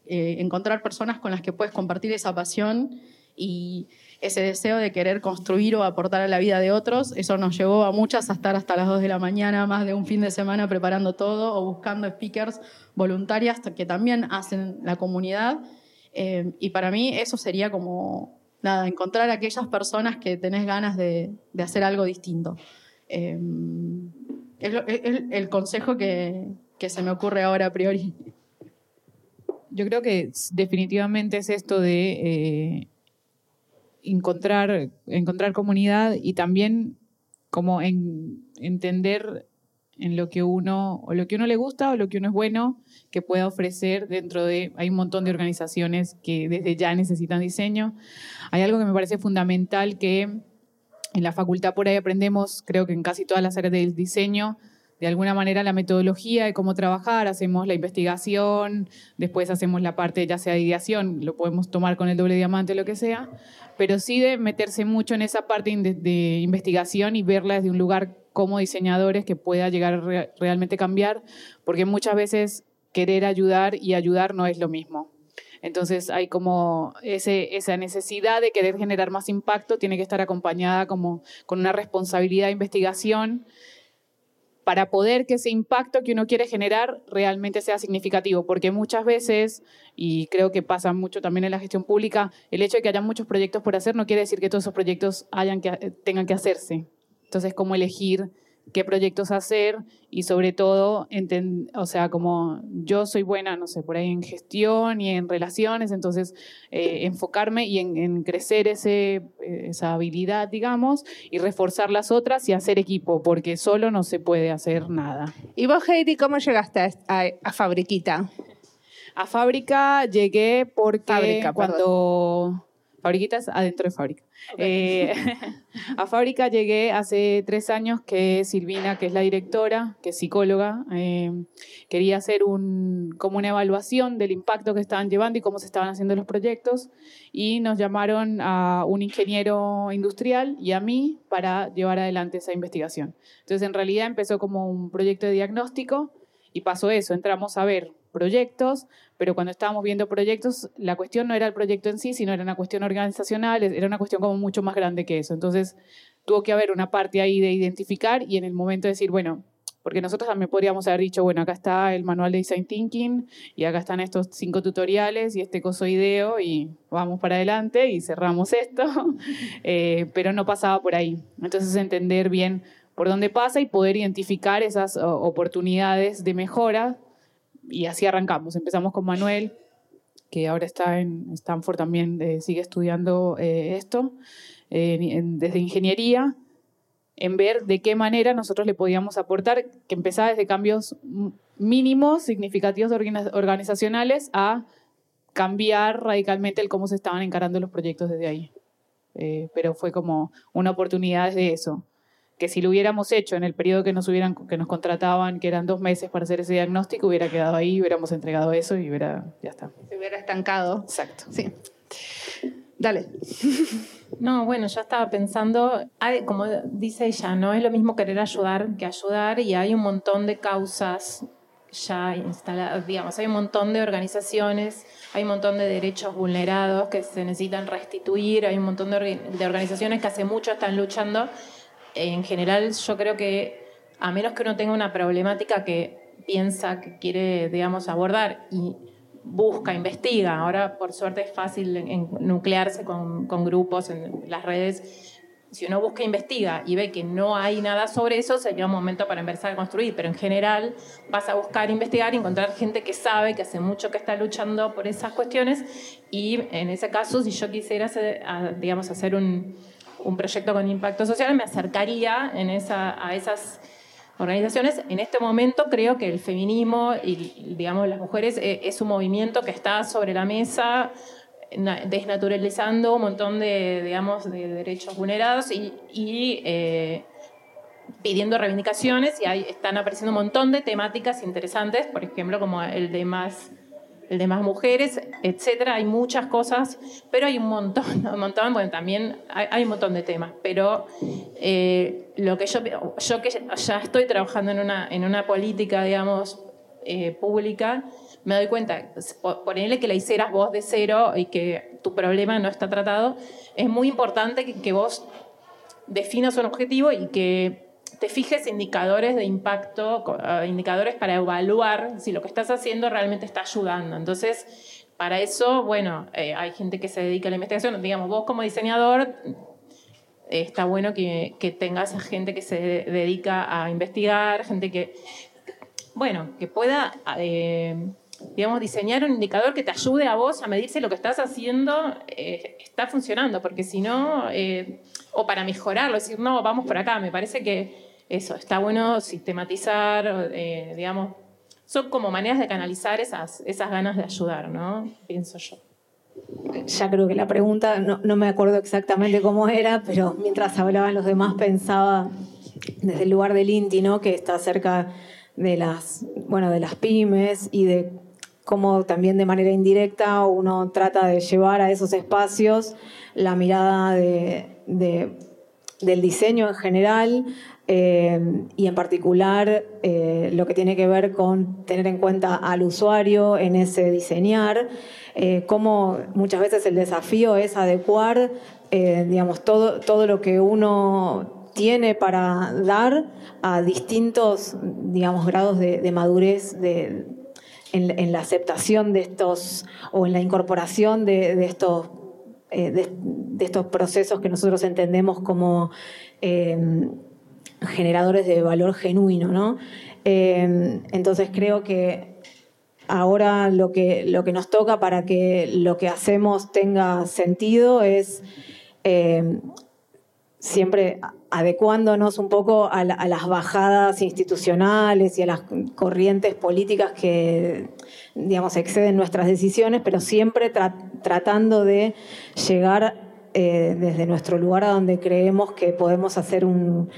eh, encontrar personas con las que puedes compartir esa pasión y ese deseo de querer construir o aportar a la vida de otros. Eso nos llevó a muchas a estar hasta las 2 de la mañana, más de un fin de semana preparando todo o buscando speakers voluntarias que también hacen la comunidad. Eh, y para mí eso sería como, nada, encontrar aquellas personas que tenés ganas de, hacer algo distinto. Eh, es, el consejo que, que se me ocurre ahora a priori. Yo creo que definitivamente es esto de eh, encontrar, encontrar comunidad y también como en, entender en lo que uno o lo que uno le gusta o lo que uno es bueno que pueda ofrecer dentro de hay un montón de organizaciones que desde ya necesitan diseño. Hay algo que me parece fundamental que en la facultad por ahí aprendemos creo que en casi todas las áreas del diseño de alguna manera la metodología de cómo trabajar, hacemos la investigación, después hacemos la parte ya sea de ideación, lo podemos tomar con el doble diamante, lo que sea, pero sí de meterse mucho en esa parte de, investigación y verla desde un lugar como diseñadores que pueda llegar a realmente cambiar, porque muchas veces querer ayudar y ayudar no es lo mismo. Entonces hay como esa necesidad de querer generar más impacto, tiene que estar acompañada como con una responsabilidad de investigación para poder que ese impacto que uno quiere generar realmente sea significativo, porque muchas veces, y creo que pasa mucho también en la gestión pública, el hecho de que haya muchos proyectos por hacer no quiere decir que todos esos proyectos tengan que hacerse. Entonces, ¿cómo elegir qué proyectos hacer y sobre todo, o sea, como yo soy buena, no sé, por ahí en gestión y en relaciones, entonces eh, enfocarme y en, crecer ese, esa habilidad, digamos, y reforzar las otras y hacer equipo, porque solo no se puede hacer nada. ¿Y vos, Heidi, cómo llegaste a, a, Fabriquita? A Fábrica llegué porque cuando... Fabriquitas adentro de fábrica. Eh, [laughs] a Fábrica llegué hace tres años que Silvina, que es la directora, que es psicóloga, eh, quería hacer un, como una evaluación del impacto que estaban llevando y cómo se estaban haciendo los proyectos y nos llamaron a un ingeniero industrial y a mí para llevar adelante esa investigación. Entonces en realidad empezó como un proyecto de diagnóstico y pasó eso, entramos a ver proyectos, pero cuando estábamos viendo proyectos, la cuestión no era el proyecto en sí, sino era una cuestión organizacional, era una cuestión como mucho más grande que eso. Entonces, tuvo que haber una parte ahí de identificar y en el momento de decir, bueno, porque nosotros también podríamos haber dicho, bueno, acá está el manual de Design Thinking y acá están estos cinco tutoriales y este coso ideo y vamos para adelante y cerramos esto, [laughs] eh, pero no pasaba por ahí. Entonces, entender bien por dónde pasa y poder identificar esas oportunidades de mejora y así arrancamos. Empezamos con Manuel, que ahora está en Stanford también, eh, sigue estudiando eh, esto, desde ingeniería, en ver de qué manera nosotros le podíamos aportar, que empezaba desde cambios mínimos, significativos organizacionales, a cambiar radicalmente el cómo se estaban encarando los proyectos desde ahí. Eh, pero fue como una oportunidad de eso que si lo hubiéramos hecho en el periodo que nos, hubieran, que nos contrataban, que eran dos meses para hacer ese diagnóstico, hubiera quedado ahí, hubiéramos entregado eso y hubiera, ya está. Se hubiera estancado. Exacto. Sí. Dale. [laughs] No, bueno, ya estaba pensando, como dice ella, no es lo mismo querer ayudar que ayudar y hay un montón de causas ya instaladas, digamos, hay un montón de organizaciones, hay un montón de derechos vulnerados que se necesitan restituir, hay un montón de, de organizaciones que hace mucho están luchando en general yo creo que a menos que uno tenga una problemática que piensa que quiere, digamos, abordar y busca, investiga, ahora por suerte es fácil nuclearse con, grupos en las redes, si uno busca, investiga y ve que no hay nada sobre eso, sería un momento para empezar a construir. Pero en general vas a buscar, investigar encontrar gente que sabe, que hace mucho que está luchando por esas cuestiones. Y en ese caso, si yo quisiera, digamos, hacer un, un proyecto con impacto social, me acercaría a esas organizaciones. En este momento creo que el feminismo y, las mujeres eh, es un movimiento que está sobre la mesa desnaturalizando un montón de derechos vulnerados y, eh, pidiendo reivindicaciones y ahí están apareciendo un montón de temáticas interesantes, por ejemplo, como el de más el de más mujeres, etcétera. Hay muchas cosas, pero hay un montón, [laughs] un bueno, también hay, un montón de temas. Pero eh, lo que yo, yo que ya estoy trabajando en una, en una política, digamos, eh, pública, me doy cuenta, ponerle que la hicieras vos de cero y que tu problema no está tratado, es muy importante que, que vos definas un objetivo y que te fijes indicadores de impacto, eh, indicadores para evaluar si lo que estás haciendo realmente está ayudando. Entonces, para eso, bueno, eh, hay gente que se dedica a la investigación. Digamos, vos como diseñador, está bueno que, que tengas gente que se dedica a investigar, gente que, bueno, que pueda... Eh, digamos, diseñar un indicador que te ayude a vos a medir si lo que estás haciendo eh, está funcionando, porque si no, eh, o para mejorarlo, decir, no, vamos por acá, me parece que eso, está bueno sistematizar, eh, digamos, son como maneras de canalizar esas, esas ganas de ayudar, ¿no? Pienso yo. Ya creo que la pregunta, no, no me acuerdo exactamente cómo era, pero mientras hablaban los demás pensaba desde el lugar del INTI, ¿no? que está cerca de las, bueno, de las pymes y de cómo también de manera indirecta uno trata de llevar a esos espacios la mirada de, del diseño en general eh, y en particular eh, lo que tiene que ver con tener en cuenta al usuario en ese diseñar, eh, cómo muchas veces el desafío es adecuar digamos, todo, todo lo que uno tiene para dar a distintos, digamos, grados de, madurez de, en, la aceptación de estos o en la incorporación de, estos, eh, de, estos procesos que nosotros entendemos como eh, generadores de valor genuino. ¿no? Eh, entonces creo que ahora lo que, lo que nos toca para que lo que hacemos tenga sentido es siempre adecuándonos un poco a, las bajadas institucionales y a las corrientes políticas que, digamos, exceden nuestras decisiones, pero siempre tratando de llegar eh, desde nuestro lugar a donde creemos que podemos hacer un,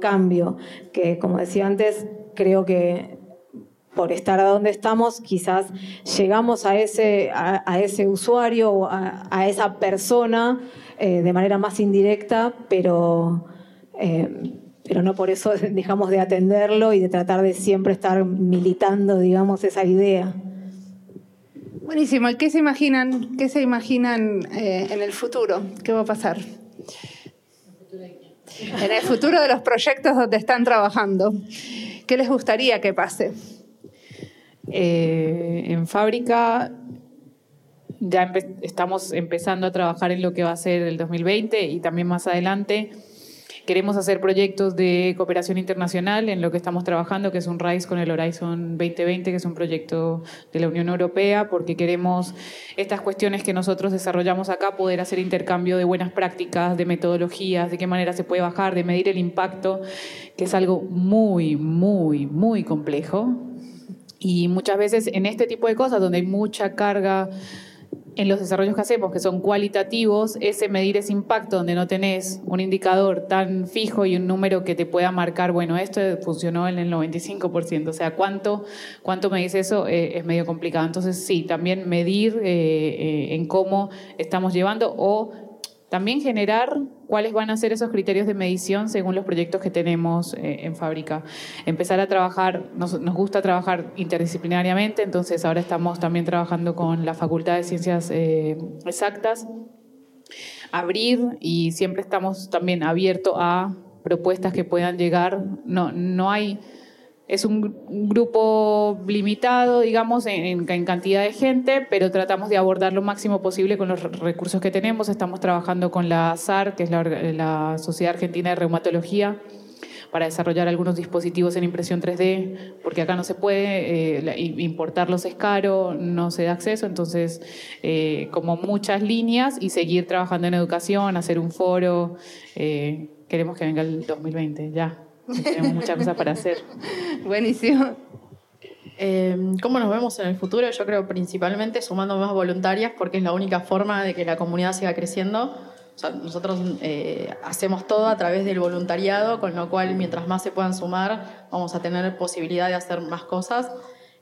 cambio, que como decía antes, creo que por estar a donde estamos, quizás llegamos a ese, a, ese usuario o a, esa persona eh, de manera más indirecta, pero eh, pero no por eso [laughs] dejamos de atenderlo y de tratar de siempre estar militando, digamos, esa idea. Buenísimo. ¿Qué se imaginan, qué se imaginan eh, en el futuro? ¿Qué va a pasar? En el futuro de los proyectos donde están trabajando. ¿Qué les gustaría que pase? Eh, en fábrica ya estamos empezando a trabajar en lo que va a ser el 2020 y también más adelante Queremos hacer proyectos de cooperación internacional en lo que estamos trabajando, que es un RISE con el Horizon 2020, que es un proyecto de la Unión Europea, porque queremos estas cuestiones que nosotros desarrollamos acá, poder hacer intercambio de buenas prácticas, de metodologías, de qué manera se puede bajar, de medir el impacto, que es algo muy, muy, muy complejo. Y muchas veces en este tipo de cosas, donde hay mucha carga en los desarrollos que hacemos, que son cualitativos, ese medir ese impacto donde no tenés un indicador tan fijo y un número que te pueda marcar, bueno, esto funcionó en el 95%, o sea, ¿cuánto, cuánto medís eso? Eh, es medio complicado. Entonces, sí, también medir eh, eh, en cómo estamos llevando o también generar cuáles van a ser esos criterios de medición según los proyectos que tenemos eh, en fábrica. Empezar a trabajar, nos, gusta trabajar interdisciplinariamente, entonces ahora estamos también trabajando con la Facultad de Ciencias eh, Exactas. Abrir y siempre estamos también abiertos a propuestas que puedan llegar. No, no hay es un grupo limitado, digamos, en, cantidad de gente, pero tratamos de abordar lo máximo posible con los recursos que tenemos. Estamos trabajando con la SAR, que es la, Sociedad Argentina de Reumatología, para desarrollar algunos dispositivos en impresión 3D, porque acá no se puede, eh, importarlos es caro, no se da acceso, entonces eh, como muchas líneas y seguir trabajando en educación, hacer un foro, eh, queremos que venga el 2020, ya. Tenemos muchas cosas para hacer. [laughs] Buenísimo. Eh, ¿Cómo nos vemos en el futuro? Yo creo principalmente sumando más voluntarias porque es la única forma de que la comunidad siga creciendo. nosotros eh, hacemos todo a través del voluntariado, con lo cual mientras más se puedan sumar, vamos a tener posibilidad de hacer más cosas.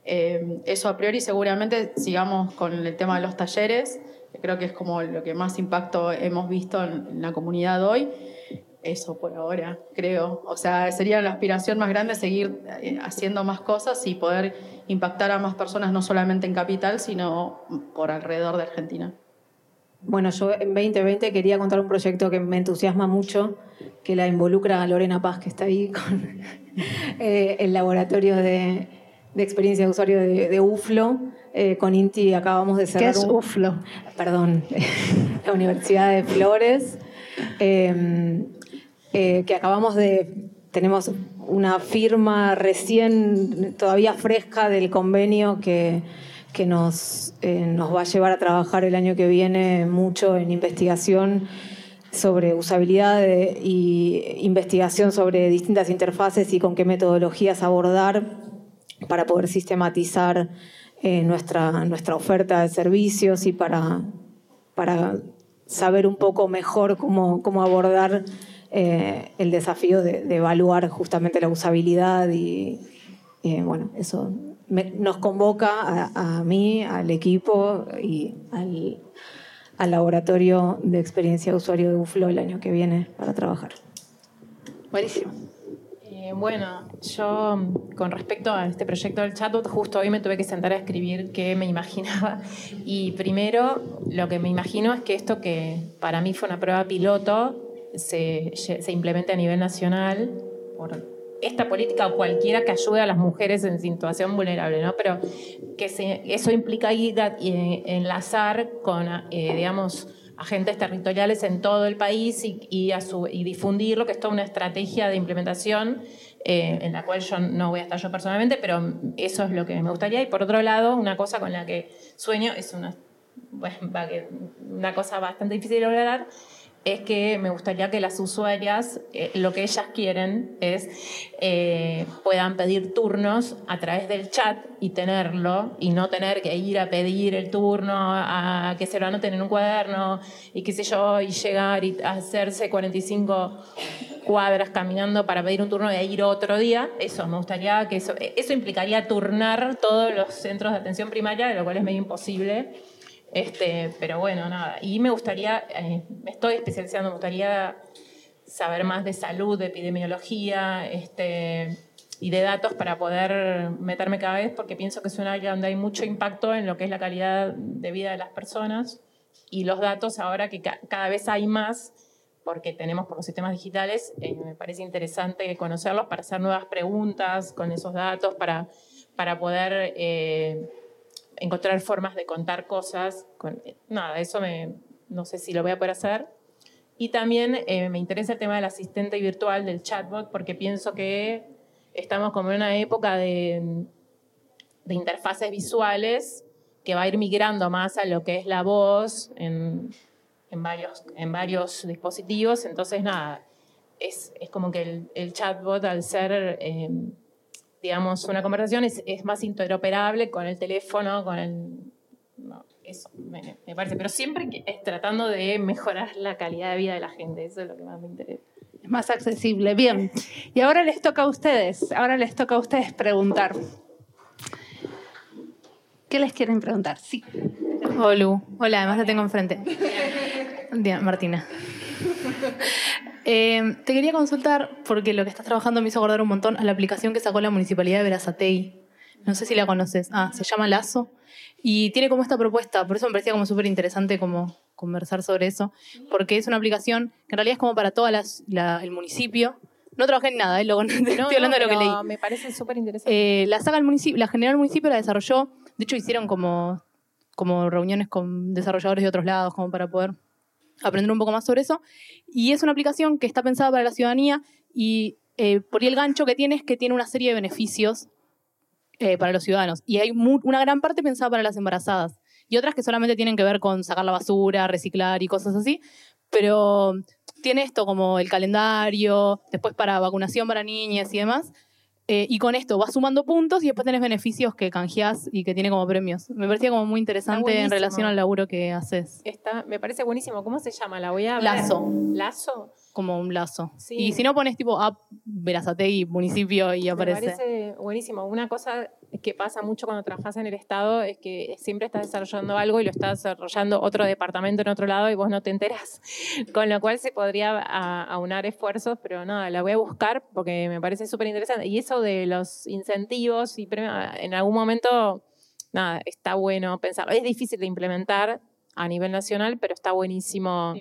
Eh, eso a priori seguramente sigamos con el tema de los talleres, que creo que es como lo que más impacto hemos visto en la comunidad hoy eso por ahora, creo. O sea, sería la aspiración más grande seguir eh, haciendo más cosas y poder impactar a más personas, no solamente en Capital, sino por alrededor de Argentina. Bueno, yo en 2020 quería contar un proyecto que me entusiasma mucho, que la involucra a Lorena Paz, que está ahí con [laughs] eh, el laboratorio de, experiencia de usuario de, UFLO. Eh, con INTI acabamos de cerrar. ¿Qué es UFLO? Perdón, [laughs] la Universidad de Flores. Eh, que acabamos de, tenemos una firma recién, todavía fresca del convenio que, que nos, eh, nos va a llevar a trabajar el año que viene mucho en investigación sobre usabilidad y investigación sobre distintas interfaces y con qué metodologías abordar para poder sistematizar eh, nuestra, nuestra oferta de servicios y para, para saber un poco mejor cómo, cómo abordar eh, el desafío de, evaluar justamente la usabilidad y bueno, eso nos convoca a, mí, al equipo y al, laboratorio de experiencia de usuario de UFLO el año que viene para trabajar. Buenísimo. Eh, bueno, yo con respecto a este proyecto del chatbot, justo hoy me tuve que sentar a escribir qué me imaginaba. Y primero, lo que me imagino es que esto que para mí fue una prueba piloto se, se implemente a nivel nacional por esta política o cualquiera que ayude a las mujeres en situación vulnerable, ¿no? Pero que eso implica ir a, enlazar con, eh, digamos, agentes territoriales en todo el país y, y, a su, y difundirlo, que es toda una estrategia de implementación eh, en la cual yo no voy a estar yo personalmente, pero eso es lo que me gustaría. Y por otro lado, una cosa con la que sueño es una, una cosa bastante difícil de lograr, es que me gustaría que las usuarias, eh, lo que ellas quieren es eh, puedan pedir turnos a través del chat y tenerlo y no tener que ir a pedir el turno, a, que se lo anoten en un cuaderno y qué sé yo, y llegar y hacerse 45 cuadras caminando para pedir un turno y ir otro día. Eso, me gustaría que eso, implicaría turnar todos los centros de atención primaria, lo cual es medio imposible este, pero bueno, nada. Y me gustaría, eh, me estoy especializando, me gustaría saber más de salud, de epidemiología este, y de datos para poder meterme cada vez, porque pienso que es un área donde hay mucho impacto en lo que es la calidad de vida de las personas. Y los datos ahora que cada vez hay más, porque tenemos por los sistemas digitales, eh, me parece interesante conocerlos para hacer nuevas preguntas con esos datos, para, para poder... Eh, encontrar formas de contar cosas. nada, eso me, no sé si lo voy a poder hacer. Y también eh, me interesa el tema del asistente virtual, del chatbot, porque pienso que estamos como en una época de, de interfaces visuales que va a ir migrando más a lo que es la voz en, en varios, en varios dispositivos. Entonces, nada, es, es como que el, el chatbot, al ser eh, digamos, una conversación es, es más interoperable con el teléfono, con el... eso me, parece, pero siempre es tratando de mejorar la calidad de vida de la gente, eso es lo que más me interesa. Es más accesible, bien. Y ahora les toca a ustedes, ahora les toca a ustedes preguntar. ¿Qué les quieren preguntar? Sí. Hola, hola, además la tengo enfrente. Martina. Eh, te quería consultar, porque lo que estás trabajando me hizo acordar un montón a la aplicación que sacó la Municipalidad de Verazatei. No sé si la conoces. Ah, se llama Lazo. Y tiene como esta propuesta, por eso me parecía como súper interesante como conversar sobre eso, porque es una aplicación que en realidad es como para todo el municipio. No trabajé en nada, ¿eh? [laughs] no, estoy hablando de lo que leí. Me parece súper interesante. Eh, la saga el municipio, la generó el municipio, la desarrolló. De hecho, hicieron como, como reuniones con desarrolladores de otros lados, como para poder aprender un poco más sobre eso. Y es una aplicación que está pensada para la ciudadanía y eh, por el gancho que tiene es que tiene una serie de beneficios eh, para los ciudadanos. Y hay una gran parte pensada para las embarazadas y otras que solamente tienen que ver con sacar la basura, reciclar y cosas así. Pero tiene esto como el calendario, después para vacunación para niñas y demás. Eh, y con esto vas sumando puntos y después tenés beneficios que canjeás y que tiene como premios. Me parecía como muy interesante en relación al laburo que haces. Está, me parece buenísimo. ¿Cómo se llama? La voy a Lazo. Lazo. Como un lazo. Y si no pones tipo app Verazatei, municipio y aparece. Me parece buenísimo. Una cosa que pasa mucho cuando trabajas en el Estado es que siempre estás desarrollando algo y lo está desarrollando otro departamento en otro lado y vos no te enteras. [laughs] Con lo cual se podría aunar esfuerzos, pero nada, la voy a buscar porque me parece súper interesante. Y eso de los incentivos y en algún momento, nada, está bueno pensar. Es difícil de implementar a nivel nacional, pero está buenísimo.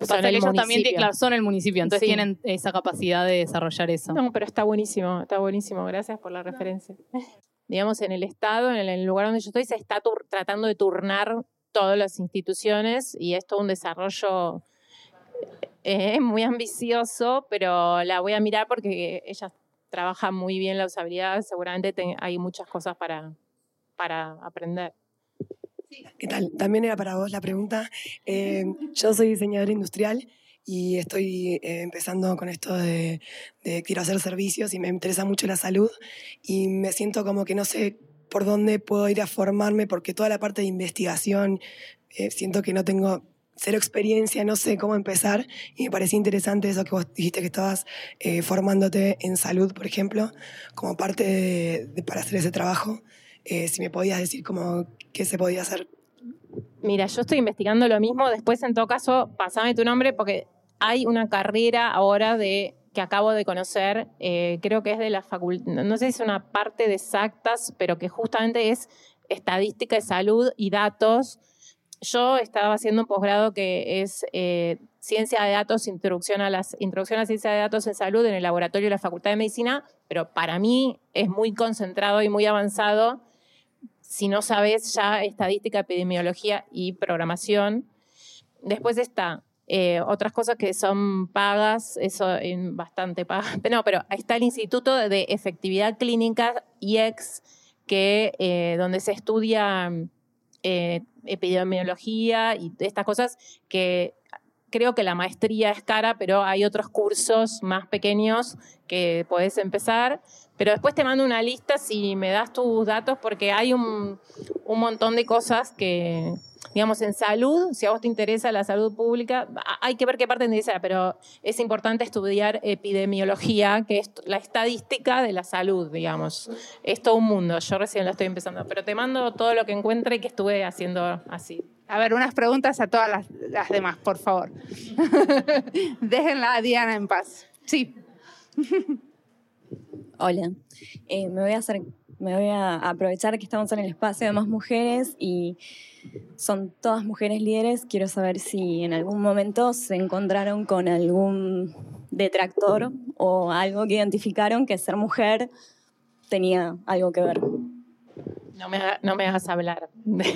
Son ellos también claro, son el municipio, entonces tienen esa capacidad de desarrollar eso. No, pero está buenísimo, está buenísimo. Gracias por la referencia. [laughs] Digamos, en el Estado, en el lugar donde yo estoy, se está tratando de turnar todas las instituciones y es todo un desarrollo es [laughs] muy ambicioso, pero la voy a mirar porque ella trabaja muy bien la usabilidad. Seguramente hay muchas cosas para, para aprender. ¿Qué tal? También era para vos la pregunta. Eh, yo soy diseñadora industrial y estoy eh, empezando con esto de, de, quiero hacer servicios y me interesa mucho la salud y me siento como que no sé por dónde puedo ir a formarme porque toda la parte de investigación eh, siento que no tengo cero experiencia, no sé cómo empezar y me parecía interesante eso que vos dijiste que estabas eh, formándote en salud, por ejemplo, como parte de, de, para hacer ese trabajo. Eh, si me podías decir cómo, qué se podía hacer. Mira, yo estoy investigando lo mismo. Después, en todo caso, pasame tu nombre porque hay una carrera ahora de que acabo de conocer, eh, creo que es de la facultad, no sé si es una parte de exactas, pero que justamente es estadística de salud y datos. Yo estaba haciendo un posgrado que es eh, ciencia de datos, introducción a, las, introducción a ciencia de datos en salud en el laboratorio de la Facultad de Medicina, pero para mí es muy concentrado y muy avanzado si no sabes ya estadística, epidemiología y programación. Después está eh, otras cosas que son pagas, eso en bastante pagas. [laughs] No, pero está el Instituto de Efectividad Clínica, IEX, que, eh, donde se estudia eh, epidemiología y estas cosas que creo que la maestría es cara, pero hay otros cursos más pequeños que podés empezar. Pero después te mando una lista si me das tus datos, porque hay un, un montón de cosas que, digamos, en salud, si a vos te interesa la salud pública, hay que ver qué parte te interesa, pero es importante estudiar epidemiología, que es la estadística de la salud, digamos. Es todo un mundo, yo recién lo estoy empezando, pero te mando todo lo que encuentre y que estuve haciendo así. A ver, unas preguntas a todas las, las demás, por favor. [laughs] Déjenla a Diana en paz. Sí. [laughs] Hola, eh, me voy a hacer, me voy a aprovechar que estamos en el espacio de más mujeres y son todas mujeres líderes. Quiero saber si en algún momento se encontraron con algún detractor o algo que identificaron que ser mujer tenía algo que ver. No me, no me hagas hablar. [laughs]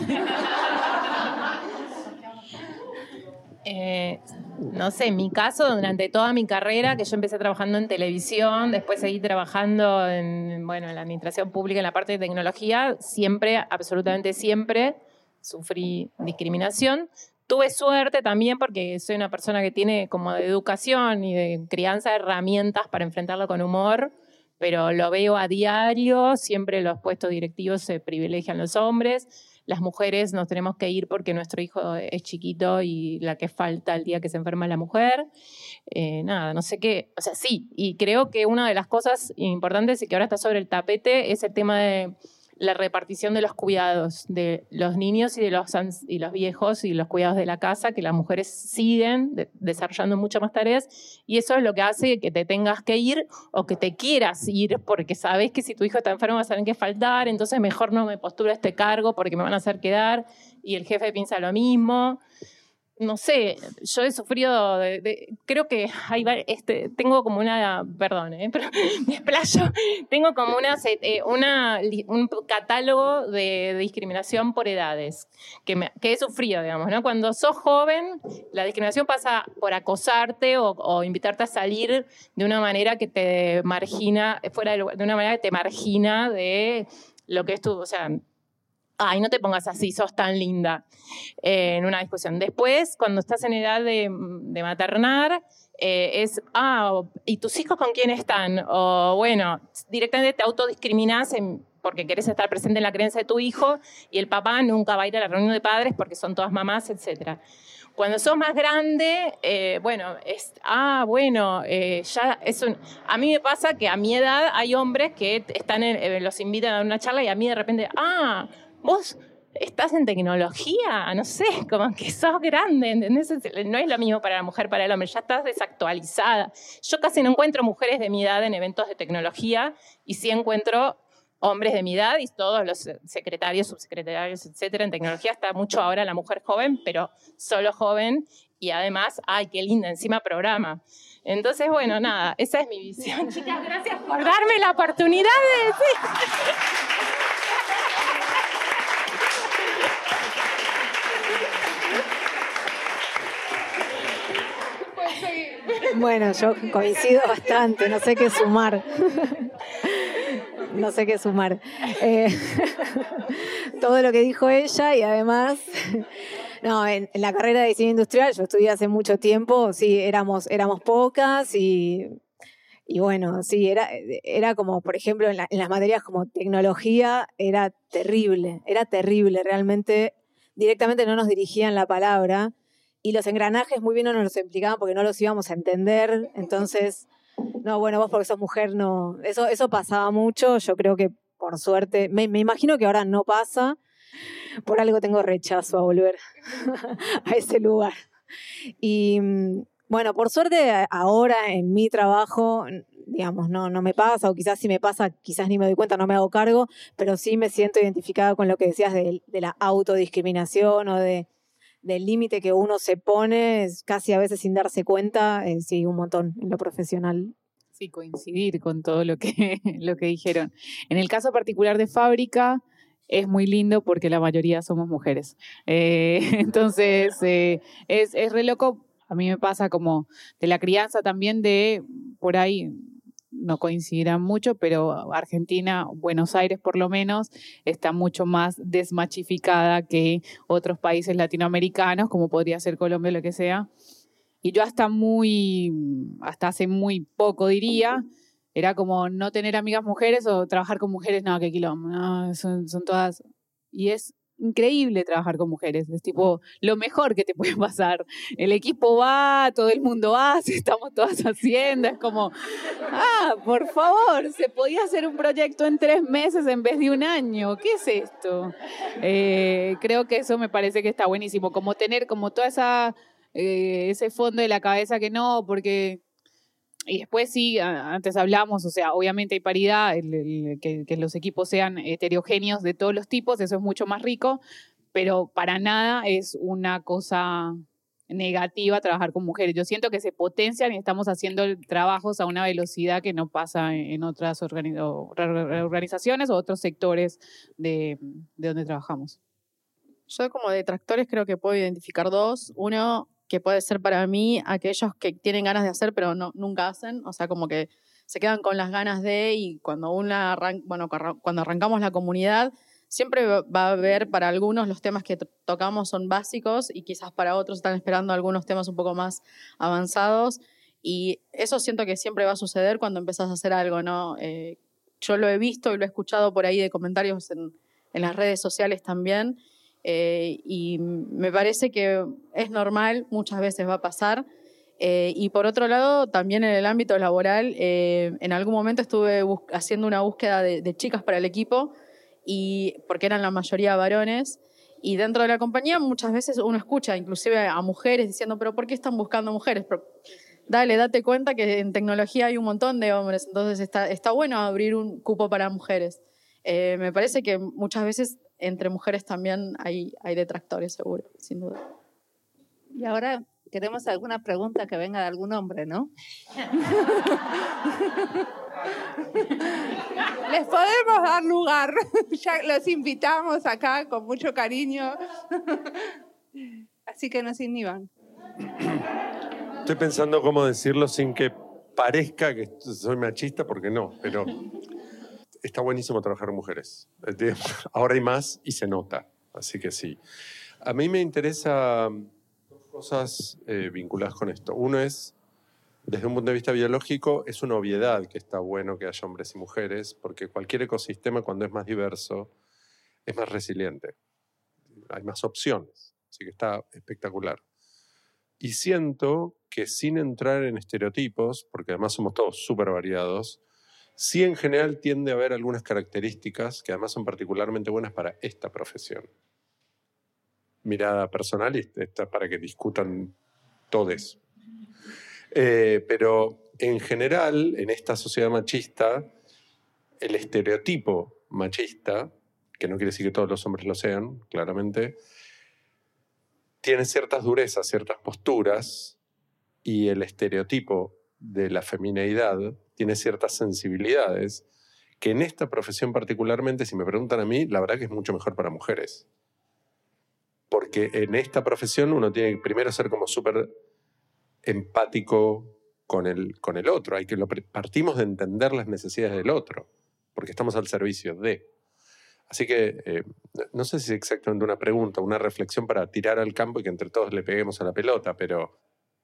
Eh, no sé, en mi caso, durante toda mi carrera, que yo empecé trabajando en televisión, después seguí trabajando en, bueno, en la administración pública, en la parte de tecnología, siempre, absolutamente siempre, sufrí discriminación. Tuve suerte también porque soy una persona que tiene como de educación y de crianza herramientas para enfrentarlo con humor, pero lo veo a diario, siempre los puestos directivos se privilegian los hombres, las mujeres nos tenemos que ir porque nuestro hijo es chiquito y la que falta el día que se enferma la mujer. Eh, nada, no sé qué, o sea, sí, y creo que una de las cosas importantes y que ahora está sobre el tapete es el tema de la repartición de los cuidados de los niños y de los, y los viejos y los cuidados de la casa, que las mujeres siguen de, desarrollando muchas más tareas y eso es lo que hace que te tengas que ir o que te quieras ir porque sabes que si tu hijo está enfermo vas a tener que faltar, entonces mejor no me posturo este cargo porque me van a hacer quedar y el jefe piensa lo mismo no sé, yo he sufrido, de, creo que hay, este, tengo como una, perdón, ¿eh? [laughs] pero me explayo, tengo como una, eh, una, un catálogo de, discriminación por edades que, he sufrido, digamos, ¿no? Cuando sos joven, la discriminación pasa por acosarte o, o invitarte a salir de una manera que te margina, fuera de, de una manera que te margina de lo que es tu, o sea, ay, no te pongas así, sos tan linda, eh, en una discusión. Después, cuando estás en edad de, de maternar, eh, es, ah, ¿y tus hijos con quién están? O bueno, directamente te autodiscriminas en, porque querés estar presente en la creencia de tu hijo y el papá nunca va a ir a la reunión de padres porque son todas mamás, etc. Cuando sos más grande, eh, bueno, es, ah, bueno, ya es un... A mí me pasa que a mi edad hay hombres que están en, los invitan a una charla y a mí de repente, ah, vos estás en tecnología, no sé, como que sos grande, ¿entendés? No es lo mismo para la mujer, para el hombre, ya estás desactualizada. Yo casi no encuentro mujeres de mi edad en eventos de tecnología y sí encuentro hombres de mi edad y todos los secretarios, subsecretarios, etcétera. En tecnología está mucho ahora la mujer joven, pero solo joven y además, ay, qué linda, encima programa. Entonces, bueno, nada, esa es mi visión. [laughs] Chicas, gracias por darme la oportunidad de decir. Bueno, yo coincido bastante, no sé qué sumar. no sé qué sumar. Eh, todo lo que dijo ella y además, no, en, la carrera de diseño industrial yo estudié hace mucho tiempo, sí, éramos, éramos pocas y, y bueno, sí, era, era como, por ejemplo, en, en las materias como tecnología, era terrible, era terrible, realmente directamente no nos dirigían la palabra y los engranajes muy bien no nos los explicaban porque no los íbamos a entender, [laughs] entonces no, bueno, vos porque sos mujer, no. Eso, eso pasaba mucho, yo creo que por suerte, me, imagino que ahora no pasa, por algo tengo rechazo a volver [laughs] a ese lugar. Y bueno, por suerte ahora en mi trabajo, digamos, no, no me pasa, o quizás si me pasa, quizás ni me doy cuenta, no me hago cargo, pero sí me siento identificada con lo que decías de, de la autodiscriminación o de del límite que uno se pone, casi a veces sin darse cuenta, eh, sí, un montón en lo profesional. Sí, coincidir con todo lo que, [laughs] lo que dijeron. En el caso particular de fábrica, es muy lindo porque la mayoría somos mujeres. Eh, [laughs] entonces, eh, es, es re loco. A mí me pasa como de la crianza también de por ahí no coincidirán mucho, pero Argentina, Buenos Aires por lo menos, está mucho más desmachificada que otros países latinoamericanos, como podría ser Colombia o lo que sea. Y yo hasta muy, hasta hace muy poco diría, era como no tener amigas mujeres o trabajar con mujeres, no, qué quilombo, son, son todas... Y es increíble trabajar con mujeres. Es tipo lo mejor que te puede pasar. El equipo va, todo el mundo hace, [laughs] estamos todas haciendo. Es como, ah, por favor, se podía hacer un proyecto en tres meses en vez de un año. ¿Qué es esto? Eh, creo que eso me parece que está buenísimo. Como tener como toda esa eh, ese fondo de la cabeza que no, porque y después sí, antes hablamos, o sea, obviamente hay paridad, que, los equipos sean heterogéneos de todos los tipos, eso es mucho más rico, pero para nada es una cosa negativa trabajar con mujeres. Yo siento que se potencian y estamos haciendo trabajos a una velocidad que no pasa en otras organizaciones o otros sectores de, de donde trabajamos. Yo como detractores creo que puedo identificar dos. Uno, que puede ser para mí aquellos que tienen ganas de hacer pero no, nunca hacen, o sea, como que se quedan con las ganas de y cuando, una bueno, cuando arrancamos la comunidad, siempre va a haber para algunos los temas que tocamos son básicos y quizás para otros están esperando algunos temas un poco más avanzados y eso siento que siempre va a suceder cuando empezás a hacer algo, ¿no? Eh, yo lo he visto y lo he escuchado por ahí de comentarios en, en las redes sociales también eh, y me parece que es normal, muchas veces va a pasar. Eh, y por otro lado, también en el ámbito laboral, eh, en algún momento estuve haciendo una búsqueda de, chicas para el equipo, y, porque eran la mayoría varones. Y dentro de la compañía muchas veces uno escucha inclusive a mujeres diciendo, pero ¿por qué están buscando mujeres? dale, date cuenta que en tecnología hay un montón de hombres, entonces está, está bueno abrir un cupo para mujeres. me parece que muchas veces entre mujeres también hay, hay detractores, seguro, sin duda. Y ahora queremos alguna pregunta que venga de algún hombre, ¿no? [laughs] Les podemos dar lugar. [laughs] Ya los invitamos acá con mucho cariño. Así que no se inhiban. Estoy pensando cómo decirlo sin que parezca que soy machista, porque no, pero está buenísimo trabajar con mujeres. [laughs] Ahora hay más y se nota, así que sí. A mí me interesa dos cosas eh, vinculadas con esto. Uno es, desde un punto de vista biológico, es una obviedad que está bueno que haya hombres y mujeres, porque cualquier ecosistema cuando es más diverso es más resiliente. Hay más opciones, así que está espectacular. Y siento que sin entrar en estereotipos, porque además somos todos súper variados, Sí, en general tiende a haber algunas características que además son particularmente buenas para esta profesión. Mirada personal para que discutan todos. Eh, pero en general, en esta sociedad machista, el estereotipo machista, que no quiere decir que todos los hombres lo sean, claramente, tiene ciertas durezas, ciertas posturas, y el estereotipo de la femineidad tiene ciertas sensibilidades que en esta profesión particularmente, si me preguntan a mí, la verdad que es mucho mejor para mujeres. Porque en esta profesión uno tiene que primero ser como súper empático con el, con el otro. Hay que lo, partimos de entender las necesidades del otro. porque estamos al servicio de. Así que eh, no sé si es exactamente una pregunta, una reflexión para tirar al campo y que entre todos le peguemos a la pelota, pero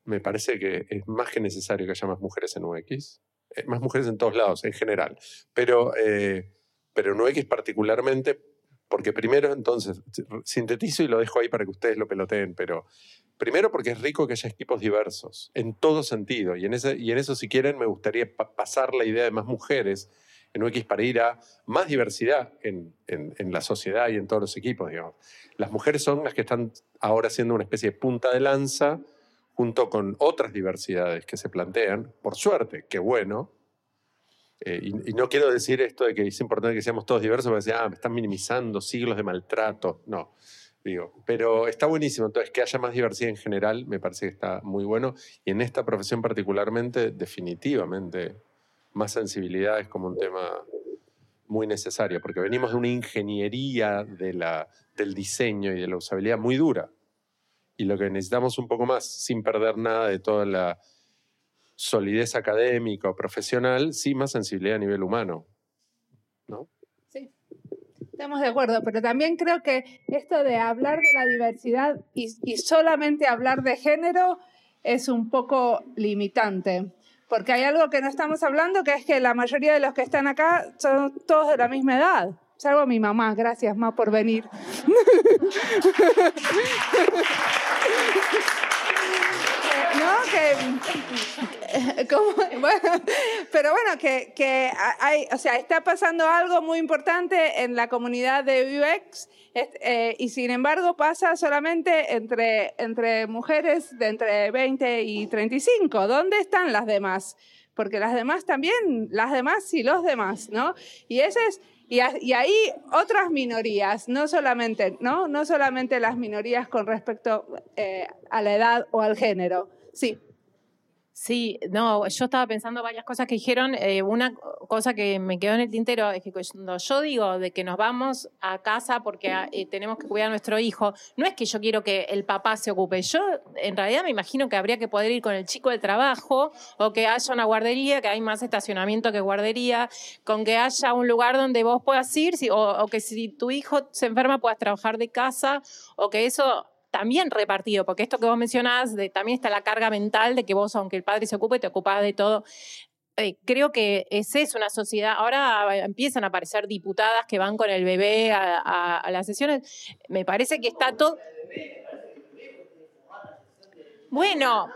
me parece que es más que necesario que haya más mujeres en UX, más mujeres en todos lados, en general, pero, eh, pero en UX particularmente, porque primero, entonces, sintetizo y lo dejo ahí para que ustedes lo peloteen, pero primero porque es rico que haya equipos diversos, en todo sentido, y en, ese, y en eso, si quieren, me gustaría pasar la idea de más mujeres en UX para ir a más diversidad en, en, la sociedad y en todos los equipos, digamos. Las mujeres son las que están ahora siendo una especie de punta de lanza junto con otras diversidades que se plantean, por suerte, qué bueno. Eh, y, no quiero decir esto de que es importante que seamos todos diversos, porque ah, me están minimizando siglos de maltrato. No, digo, pero está buenísimo. Entonces, que haya más diversidad en general me parece que está muy bueno. Y en esta profesión particularmente, definitivamente, más sensibilidad es como un tema muy necesario, porque venimos de una ingeniería de la, del diseño y de la usabilidad muy dura y lo que necesitamos un poco más, sin perder nada de toda la solidez académica o profesional, sí más sensibilidad a nivel humano. ¿no? Sí, estamos de acuerdo, pero también creo que esto de hablar de la diversidad y, y solamente hablar de género es un poco limitante. Porque hay algo que no estamos hablando, que es que la mayoría de los que están acá son todos de la misma edad. Salvo mi mamá, gracias más por venir. [laughs] ¿No? Que, pero bueno, que, que hay, o sea, está pasando algo muy importante en la comunidad de UX eh, y sin embargo pasa solamente entre, entre mujeres de entre 20 y 35. ¿Dónde están las demás? Porque las demás también, las demás y los demás, ¿no? Y ese es y, ahí otras minorías, no solamente, ¿no? No solamente las minorías con respecto eh, a la edad o al género. Sí. Sí, no, yo estaba pensando varias cosas que dijeron. Eh, una cosa que me quedó en el tintero es que cuando yo digo de que nos vamos a casa porque ah, eh, tenemos que cuidar a nuestro hijo, no es que yo quiero que el papá se ocupe. Yo en realidad me imagino que habría que poder ir con el chico del trabajo o que haya una guardería, que hay más estacionamiento que guardería, con que haya un lugar donde vos puedas ir o, o que si tu hijo se enferma puedas trabajar de casa o que eso también repartido, porque esto que vos mencionás, de, también está la carga mental de que vos, aunque el padre se ocupe, te ocupás de todo. Eh, creo que esa es una sociedad. Ahora empiezan a aparecer diputadas que van con el bebé a las sesiones. Me parece que está todo. Bueno,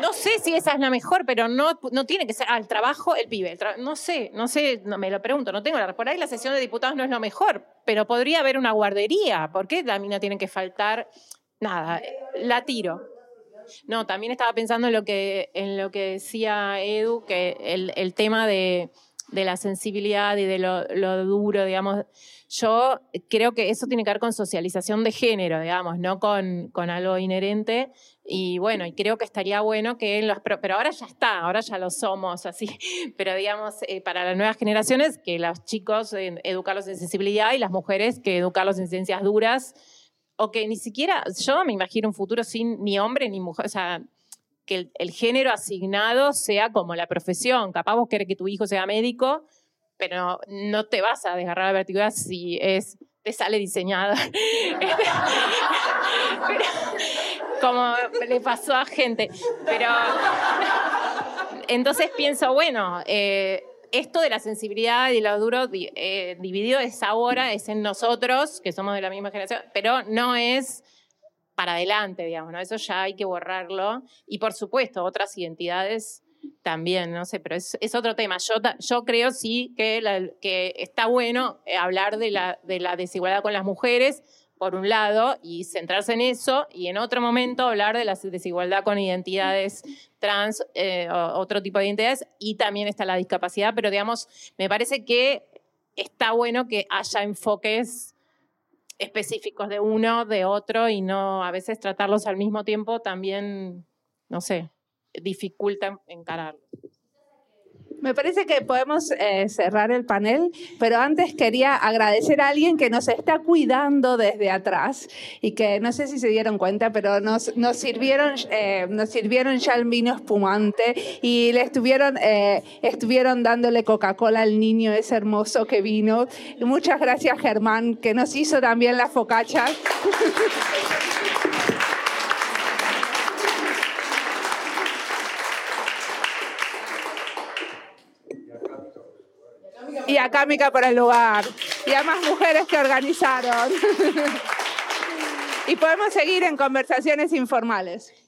no sé si esa es la mejor, pero no, no tiene que ser al trabajo el pibe. no sé, no sé, no, me lo pregunto, no tengo la Por ahí la sesión de diputados no es lo mejor, pero podría haber una guardería. ¿Por qué a mí no tienen que faltar? Nada, la tiro. No, también estaba pensando en lo que, en lo que decía Edu, que el, el tema de, de, la sensibilidad y de lo, duro, digamos yo creo que eso tiene que ver con socialización de género, digamos, no con, con algo inherente. Y bueno, y creo que estaría bueno que en los... Pero ahora ya está, ahora ya lo somos así. [laughs] Pero digamos, eh, para las nuevas generaciones, que los chicos eh, educarlos en sensibilidad y las mujeres que educarlos en ciencias duras. O que ni siquiera, yo me imagino un futuro sin ni hombre ni mujer, o sea, que el, género asignado sea como la profesión. Capaz vos querés que tu hijo sea médico, pero no te vas a desgarrar la vertical si es te sale diseñada. [laughs] como le pasó a gente. Pero entonces pienso, bueno, eh, esto de la sensibilidad y lo duro eh, dividido es ahora, es en nosotros, que somos de la misma generación, pero no es para adelante, digamos, ¿no? Eso ya hay que borrarlo. Y por supuesto, otras identidades también, no sé, pero es, otro tema. Yo, creo sí que, que está bueno eh, hablar de la, de la desigualdad con las mujeres, por un lado, y centrarse en eso, y en otro momento hablar de la desigualdad con identidades trans, eh, otro tipo de identidades, y también está la discapacidad, pero digamos, me parece que está bueno que haya enfoques específicos de uno, de otro, y no a veces tratarlos al mismo tiempo también, no sé, dificulta encararlo. Me parece que podemos eh, cerrar el panel, pero antes quería agradecer a alguien que nos está cuidando desde atrás y que no sé si se dieron cuenta, pero nos, nos, sirvieron, eh, nos sirvieron ya el vino espumante y le estuvieron, eh, estuvieron dándole Coca-Cola al niño ese hermoso que vino. Muchas gracias Germán, que nos hizo también la focacha. [laughs] y a Cámica por el lugar, y a más mujeres que organizaron. [laughs] y podemos seguir en conversaciones informales.